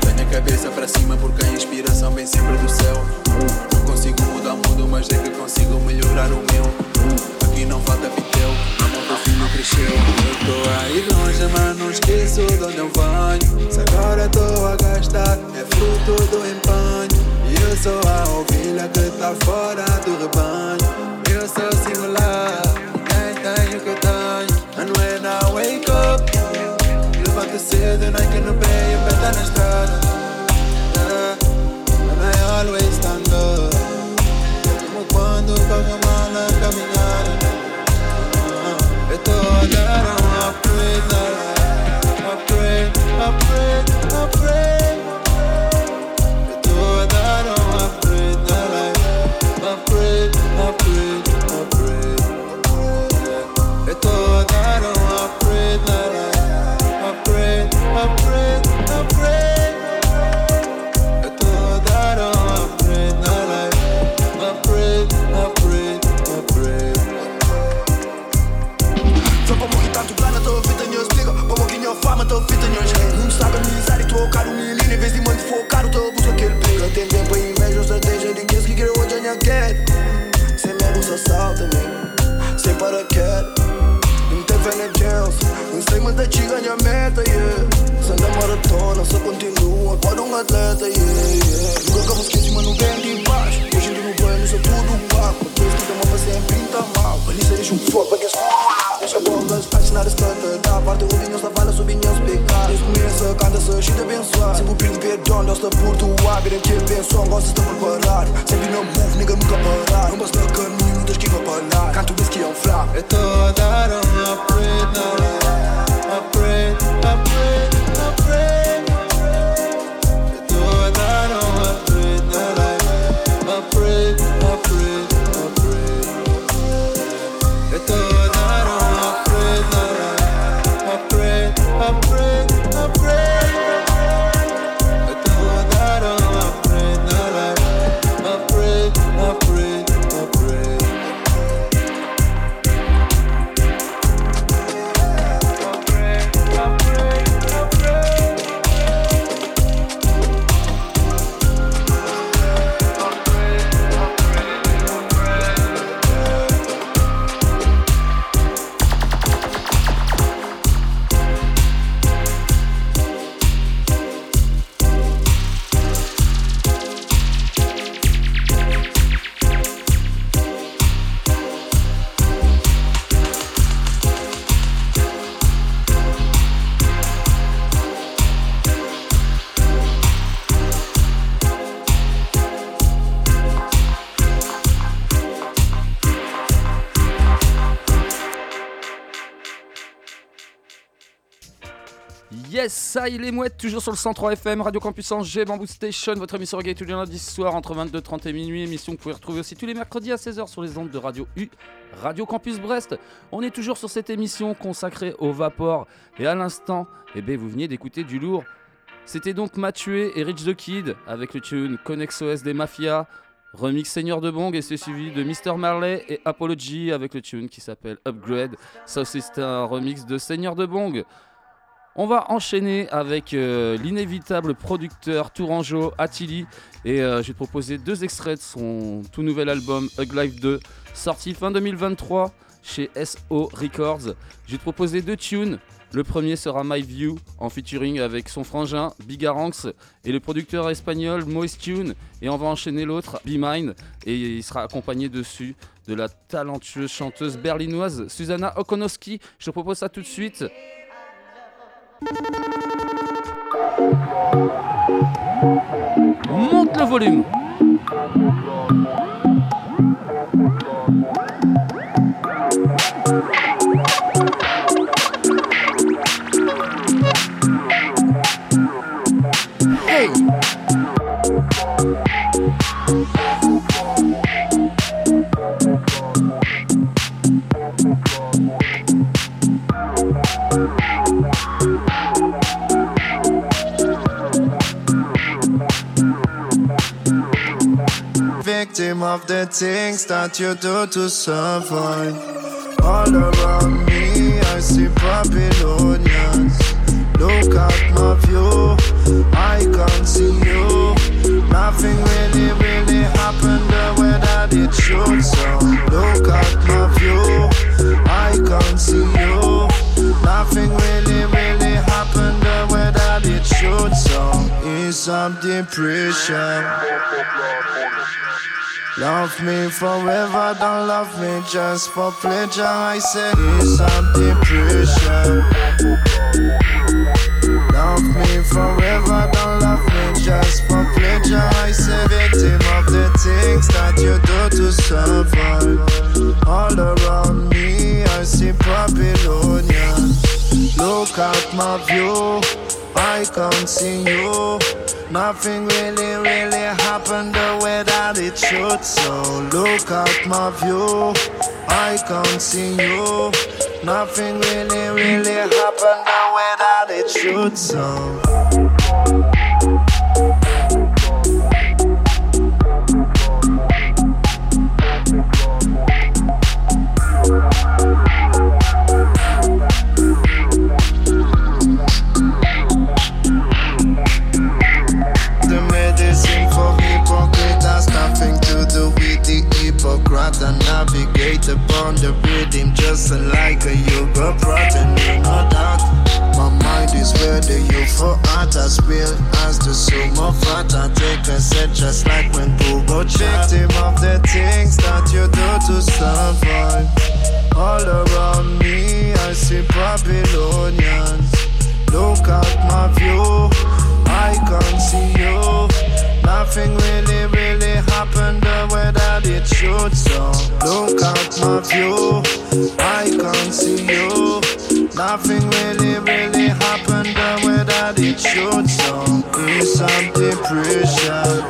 Tenho a cabeça para cima porque a inspiração vem sempre do céu. Não consigo mudar o mundo, mas é que consigo melhorar o meu. Aqui não falta pitel, não meu filho cresceu. Eu tô aí longe, mas não esqueço de onde eu venho. Se agora tô a gastar, é fruto do empenho. E eu sou a ovelha que tá fora do rebanho. Eu sou singular, nem tenho o que eu tenho. And when I wake up, levanto cedo, nem que no pé, o pé tá na estrada. atinge a
meta, yeah. Sai da maratona, só continua, quase um atleta, yeah, yeah. Nunca acabo esqueci, mas não vem de baixo. Hoje ando no banho, sou tudo paco. Deus que tomava sempre pinta tá mal. Ali se deixa um fogo, porque Deixa bolas, assinar as plantas. Da parte, o vinho, essa fala, subi, não pecados. pegar. Deus começa, canta, se a abençoar. Sempre o pedindo perdão, Deus por tua. a que benção, gosta de preparar. Sempre não move, nigga, nunca parar. Não basta caminho, não que ir parar. Canto, diz que
é um fraco. É toda a preta, né? I pray, I
pray. Ça il est mouette, toujours sur le 103 FM, Radio Campus Angers, Bamboo Station, votre émission reggae tous les lundis soir entre 22h30 et minuit, émission que vous pouvez retrouver aussi tous les mercredis à 16h sur les ondes de Radio U, Radio Campus Brest. On est toujours sur cette émission consacrée au vapor et à l'instant, eh ben, vous veniez d'écouter du lourd. C'était donc Mathieu et Rich the Kid avec le tune Connex OS des Mafias, remix Seigneur de Bong et c'est suivi de Mr. Marley et Apology avec le tune qui s'appelle Upgrade. Ça aussi c'est un remix de Seigneur de Bong. On va enchaîner avec euh, l'inévitable producteur tourangeau Attili et euh, je vais te proposer deux extraits de son tout nouvel album Hug Life 2 sorti fin 2023 chez SO Records. Je vais te proposer deux tunes. Le premier sera My View en featuring avec son frangin Bigaranx et le producteur espagnol Moist Tune et on va enchaîner l'autre Be Mine et il sera accompagné dessus de la talentueuse chanteuse berlinoise Susanna Okonowski. Je te propose ça tout de suite. Monte le volume.
Victim of the things that you do to survive. All around me, I see Babylonians. Look at my view, I can't see you. Nothing really, really happened the way that it should. So look at my view, I can't see you. Nothing really, really happened the way that it should. So is some depression. Love me forever, don't love me just for pleasure. I say it's some depression. Love me forever, don't love me just for pleasure. I say victim of the things that you do to survive. All around me, I see Babylonians. Look at my view, I can't see you. Nothing really, really happened the way that it should. So look at my view, I can't see you. Nothing really, really happened the way that it should. So. And navigate
upon the rhythm, just like a yoga protein, no doubt. My mind is where the UFO art as real as the sum of art. I take a set just like when Google victim of the things that you do to survive. All around me, I see Babylonians. Look at my view, I can't see you. Nothing really, really happened the way that it should. So look at my view, I can't see you. Nothing really, really happened the way that it should. So it's some depression.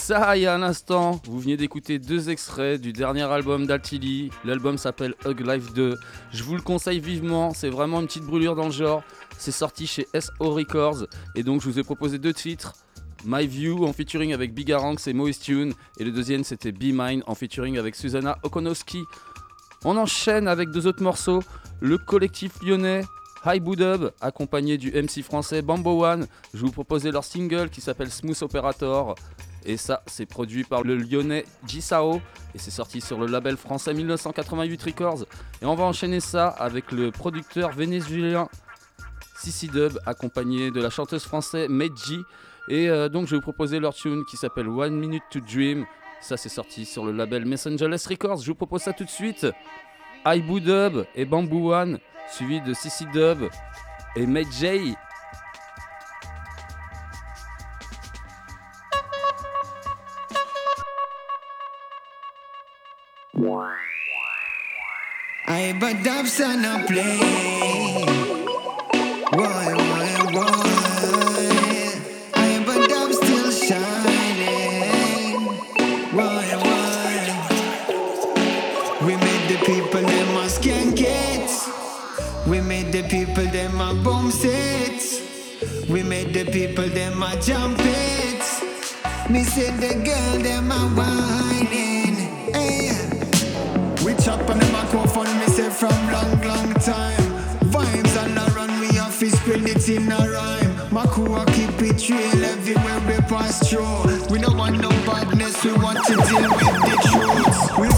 Yes, ça y a un instant, vous venez d'écouter deux extraits du dernier album d'Altili. L'album s'appelle Hug Life 2. Je vous le conseille vivement, c'est vraiment une petite brûlure dans le genre. C'est sorti chez SO Records et donc je vous ai proposé deux titres. My View en featuring avec Big Aranx et Moist Tune et le deuxième c'était Be Mine en featuring avec Susanna Okonowski. On enchaîne avec deux autres morceaux. Le collectif lyonnais High Dub accompagné du MC français Bambo One. Je vous proposais leur single qui s'appelle Smooth Operator. Et ça, c'est produit par le lyonnais Jisao. Et c'est sorti sur le label français 1988 Records. Et on va enchaîner ça avec le producteur vénézuélien Sissi Dub, accompagné de la chanteuse française Meiji. Et euh, donc, je vais vous proposer leur tune qui s'appelle One Minute to Dream. Ça, c'est sorti sur le label Messengerless Records. Je vous propose ça tout de suite. Aibu Dub et Bamboo One, suivi de Sissi Dub et Meiji.
Ay, badabsa na play. Why, why, why? a badab still shining. Why, why? We made the people them a skank it. We made the people them a bomb it. We made the people them a jump it. Me said the girl them a whining top of the microphone, me say from long, long time. Vibes all around, we have to it in a rhyme. Makua keep it real everywhere we pass through. We don't want no badness, we want to deal with the truth. We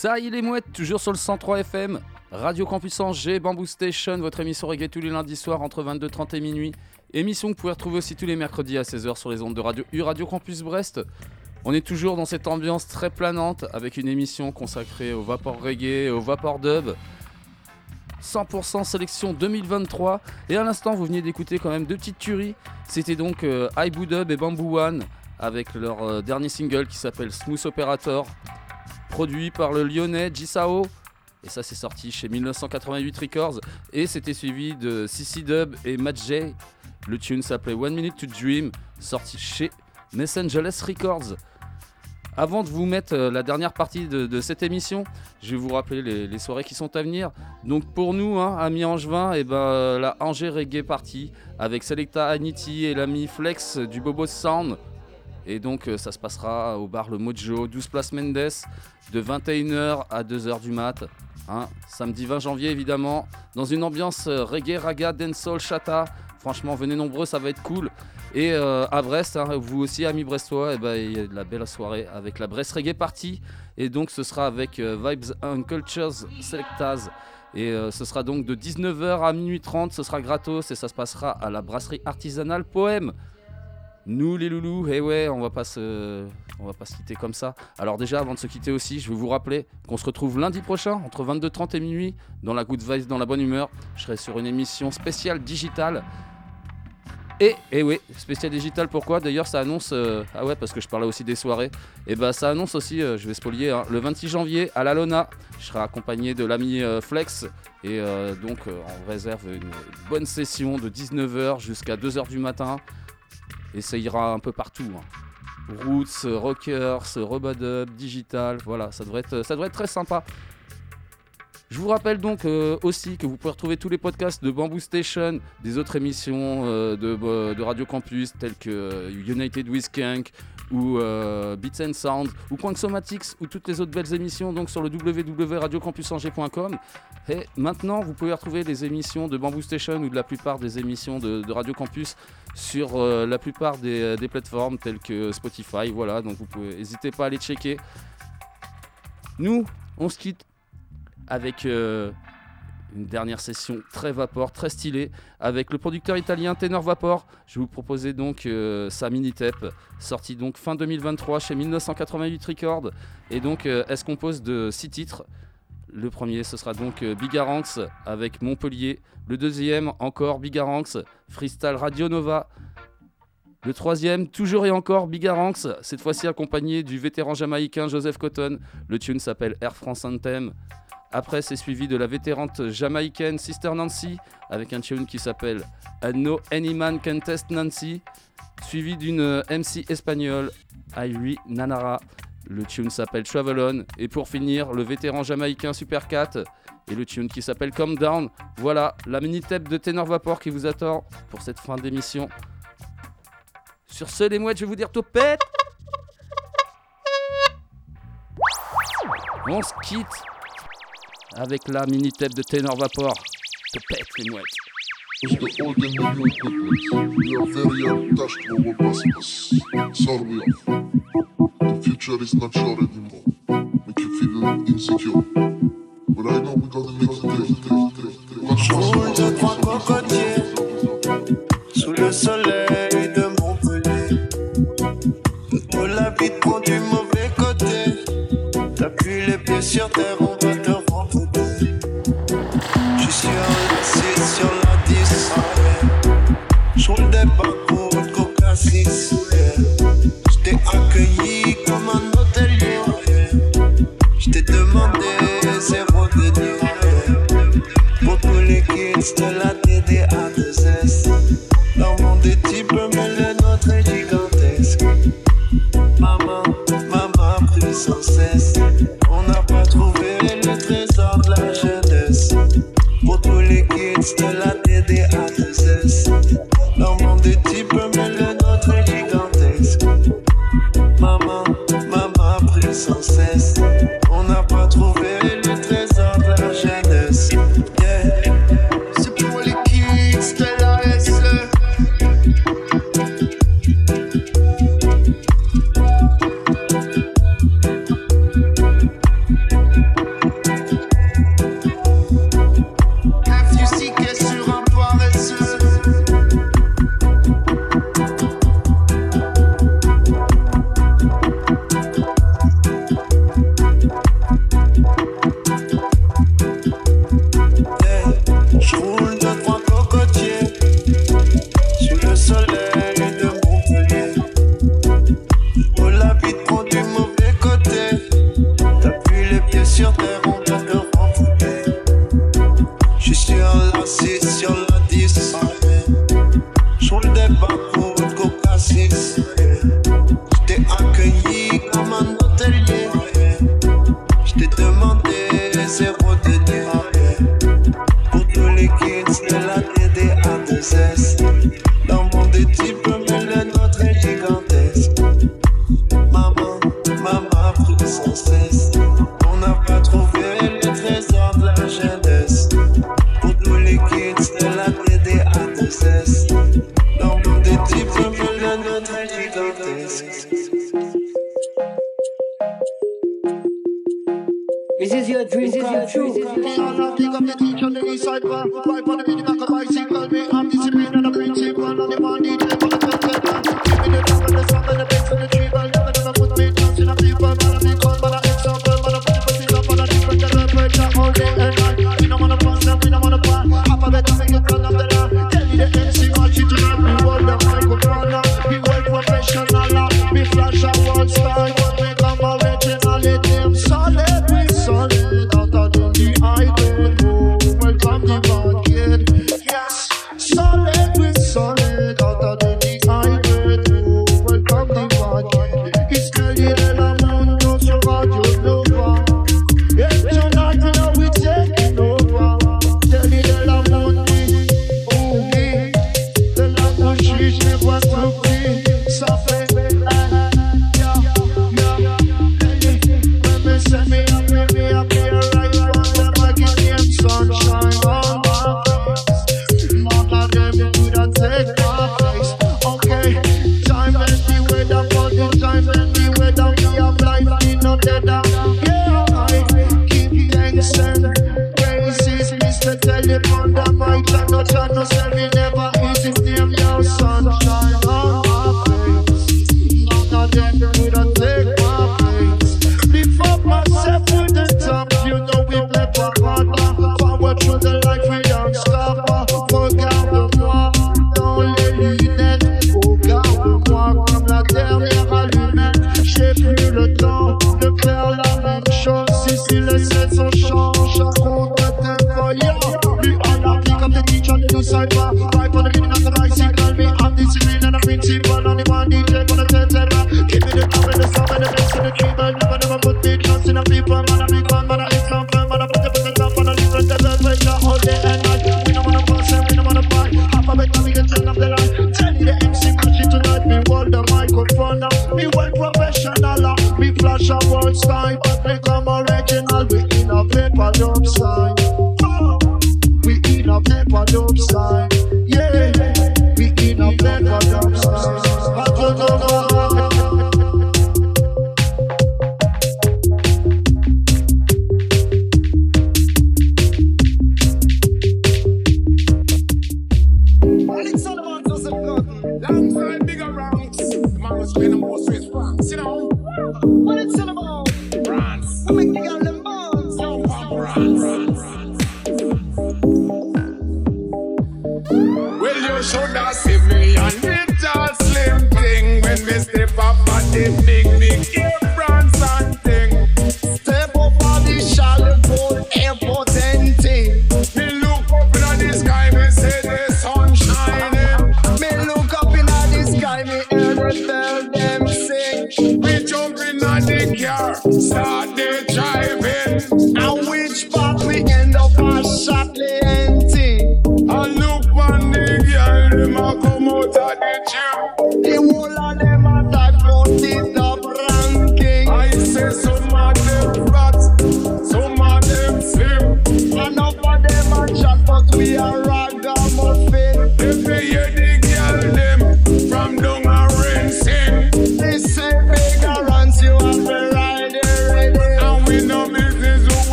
ça il est mouette, toujours sur le 103 FM, Radio Campus Angers, Bamboo Station, votre émission reggae tous les lundis soirs entre 22h30 et minuit. Émission que vous pouvez retrouver aussi tous les mercredis à 16h sur les ondes de Radio U Radio Campus Brest. On est toujours dans cette ambiance très planante avec une émission consacrée au vapor reggae, au vapor dub. 100% sélection 2023 et à l'instant vous veniez d'écouter quand même deux petites tueries c'était donc euh, Dub et Bamboo One avec leur euh, dernier single qui s'appelle Smooth Operator produit par le lyonnais Jisao et ça c'est sorti chez 1988 Records et c'était suivi de CC Dub et Matt J le tune s'appelait One Minute to Dream sorti chez Messengerless Records avant de vous mettre euh, la dernière partie de, cette émission, je vais vous rappeler les, soirées qui sont à venir. Donc pour nous, hein, amis et ben, euh, la Angers Reggae Party avec Selecta Anity et l'ami Flex du Bobo Sound. Et donc euh, ça se passera au bar Le Mojo, 12 Place Mendes, de 21h à 2h du mat. hein. samedi 20 janvier évidemment, dans une ambiance euh, reggae, raga, dancehall, chata. Franchement, venez nombreux, ça va être cool. Et euh, à Brest, hein, vous aussi, amis brestois, eh ben, il y a de la belle soirée avec la Brest Reggae Party. Et donc, ce sera avec Vibes and Cultures Selectaz. Et ce sera donc de 19h à minuit 30, ce sera gratos et ça se passera à la brasserie artisanale Poème. Nous les loulous, eh ouais, on va pas se, quitter comme ça. Alors déjà, avant de se quitter aussi, je vais vous rappeler qu'on se retrouve lundi prochain entre 22h30 et minuit dans la good vibes, dans la bonne humeur. Je serai sur une émission spéciale digitale. Et, et oui, spécial digital pourquoi? D'ailleurs ça annonce, euh, ah ouais parce que je parlais aussi des soirées, et bah ça annonce aussi, euh, je vais spolier, hein, le 26 janvier à la Lona, je serai accompagné de l'ami euh, Flex, et donc on réserve une bonne session de 19h jusqu'à 2h du matin, et ça ira un peu partout. hein. Roots, euh, Rockers, euh, Robadub, Digital, voilà, ça devrait être, ça devrait être très sympa. Je vous rappelle donc euh, aussi que vous pouvez retrouver tous les podcasts de Bamboo Station, des autres émissions euh, de, euh, Radio Campus telles que euh, United with Skank ou euh, Beats and Sound ou Quanksomatics ou toutes les autres belles émissions donc sur le www.radiocampusangers.com et maintenant vous pouvez retrouver les émissions de Bamboo Station ou de la plupart des émissions de, Radio Campus sur euh, la plupart des, des plateformes telles que Spotify voilà donc vous pouvez n'hésitez pas à les checker. Nous on se quitte avec euh, Une dernière session très vapor, très stylée, avec le producteur italien Tenor Vapor. Je vais vous proposer donc euh, sa mini-tape, sortie donc fin 2023 chez 1988 Records. Et donc, euh, elle se compose de six titres. Le premier, ce sera donc euh, Bigaranx avec Montpellier. Le deuxième, encore Bigaranx, Freestyle Radio Nova. Le troisième, toujours et encore Bigaranx, cette fois-ci accompagné du vétéran jamaïcain Joseph Cotton. Le tune s'appelle Air France Anthem. Après, c'est suivi de la vétérante jamaïcaine Sister Nancy avec un tune qui s'appelle I Know Any Man Can Test Nancy, suivi d'une euh, MC espagnole, Irie Nanara. Le tune s'appelle Travel. Et pour finir, le vétéran jamaïcain Supercat et le tune qui s'appelle Calm Down. Voilà la mini-tape de Ténor Vapor qui vous attend pour cette fin d'émission. Sur ce, les mouettes, je vais vous dire topette. On se quitte avec la mini-tape de Ténor Vapor. Les mouettes.
As the old and the new peoples, we are very. The future is not sure anymore. Make you feel insecure. But I know we gotta make
de trois cocotiers sous le soleil de Montpellier. L'habite prend du mauvais côté. T'appuies les pieds sur terre, accueilli comme un hôtelier. Je t'ai demandé zéro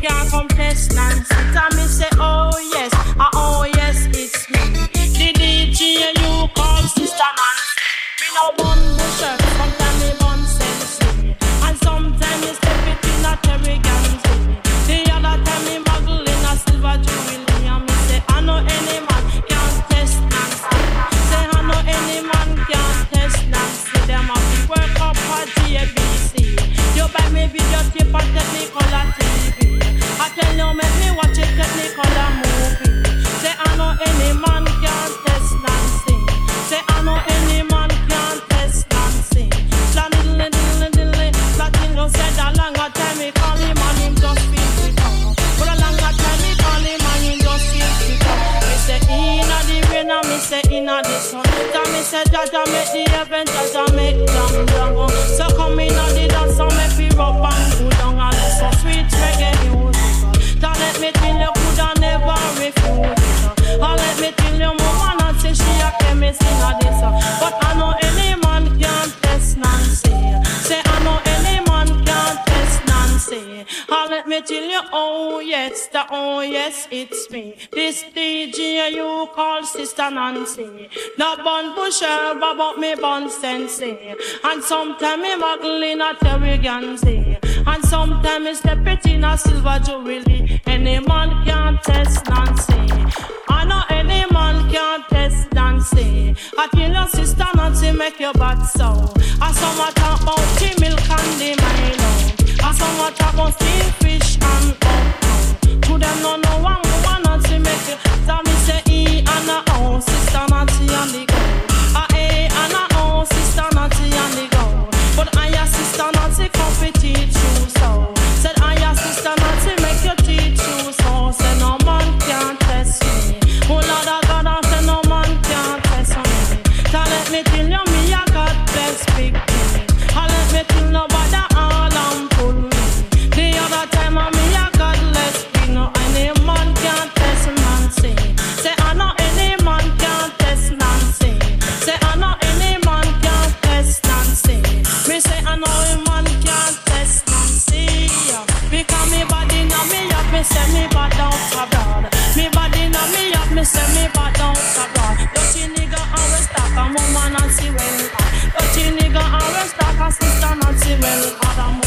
can't compress Nancy. Me say, oh. this. But I know oh yes, the oh yes, it's me. This DJ you call Sister Nancy. The bun pusher about me bun sensei. And sometimes me muggle in a terrigancy. And sometimes me step it in a silver jewelry. Any man can't test Nancy. I know any man can test Nancy. I tell your sister Nancy make your bad sound. I saw my talk about milk and the Milo. Cause I watch I was steam fish and. To them no no one no not to make it. Me say E and a O, sister Natty and the go. A A and a O, sister Natty and the go. But I a sister Natty come teach me say me bad don't stop on. Nigga always talk and woman not see well hard. Dirty nigga always talk and sister
not see
well.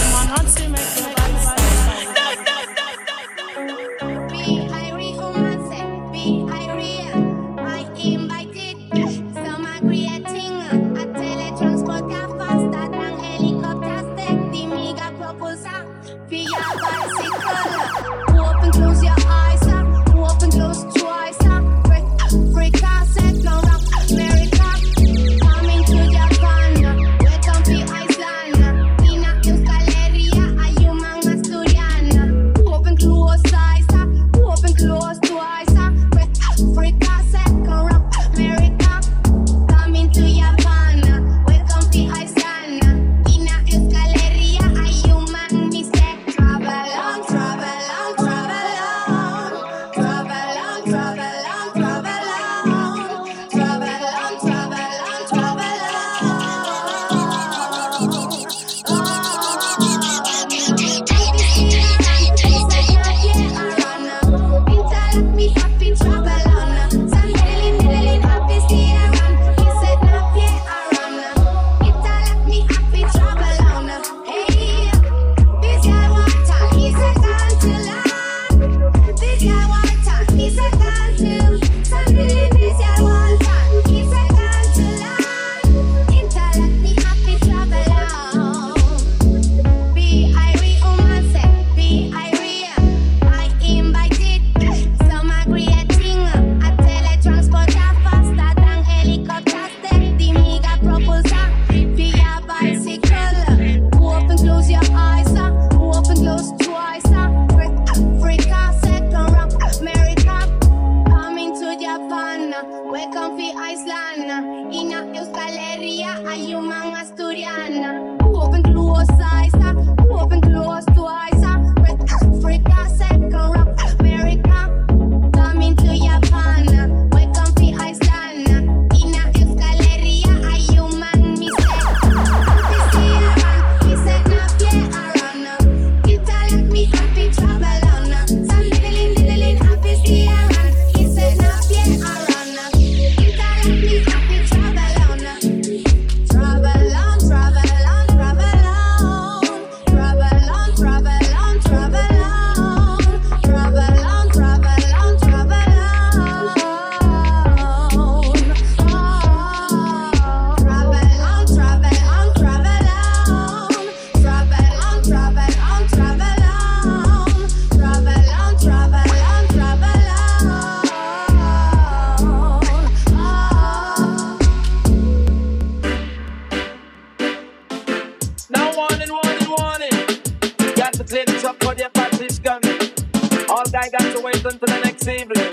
Guy got to wait until the next evening.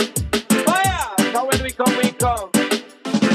Fire! Now when we come, we come.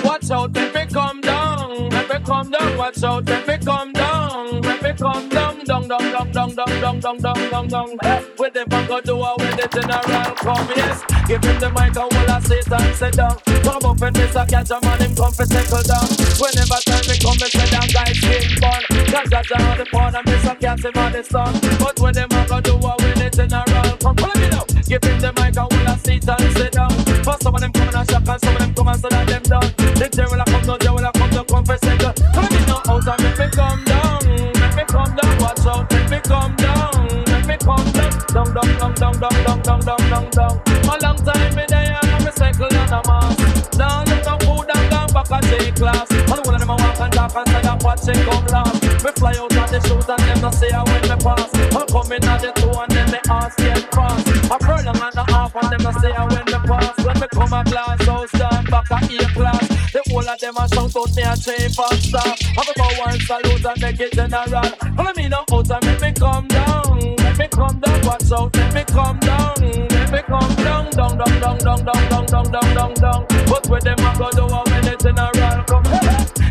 Watch out, let me come down. Let me come down. Watch out, let me come down. Let me come down, down, down, down, down, down, down, down, down, down, down. Eh, With the back of the with the general come, yes. Give him the mic and will I sit and sit down. Come up and miss a catch a man, him come for settle down. Whenever time me come, me say down guys skin bun. Cause that's how the pawn and miss a catch him on the sun. But when them a go do what with the general come, follow me now. Give him the mic and will I sit and sit down. For some of them come and shock and some of them come and so that them done. The day will come down, day will come down, come for settle. Follow me now out and make me come down. Make me come down, watch out, make me come down. Make me come down, down, down, down, down, down, down, down, down, down, down. A long time me there and me cycle and a mass. Now look no food and gone back and take class. All one of them a walk and talk and say that watch it come laugh. Me fly out of the shoot and them no say I when me pass. I come in at the and a them no say I when the pass. When me come a glass house down back a A class. The whole of them a shout out me a chain faster. Have a go one salute and make it general. Follow me now out and make me come down. Make me come down, watch out, make me come down. Make me come down, down, down, down, down, down, down, down, down, down, down. But where them a go do a when the general come.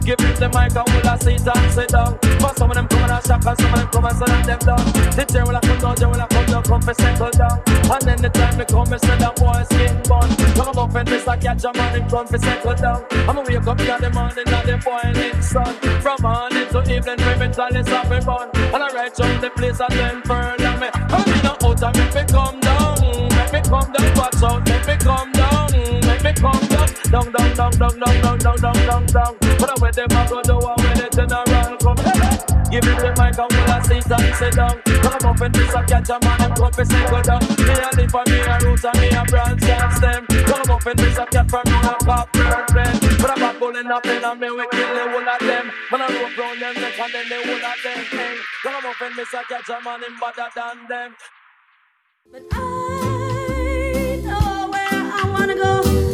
Give him the mic and will I sit and sit down. Some of them come and shock and some of them come and that them down. The chair will I come down, chair will I come down, come for settle down. And then the time me come, me say that boy skin bun. Come up and miss a catch a man in front for settle down. I'ma wake up in the morning and the boiling sun. From morning to evening, we me it's up and fun. And I ride from the place and then further me. Come in out and make me come down. Make me come down, watch out, make me come down. Make me come down, down, down, down, down, down, down, down, down, down. But I with them I go do Give me the mic and will I sit and sit down. Come up and miss a catch a man and come for go down. Me a live for me a root and me a branch and stem. Come up and miss a cat from me a pop and bend. But I'm a bull in a pen and me we kill the whole of them. When I rope round them neck and then the whole of them. Come up and miss a catch a man him better than them.
But I know where I wanna go.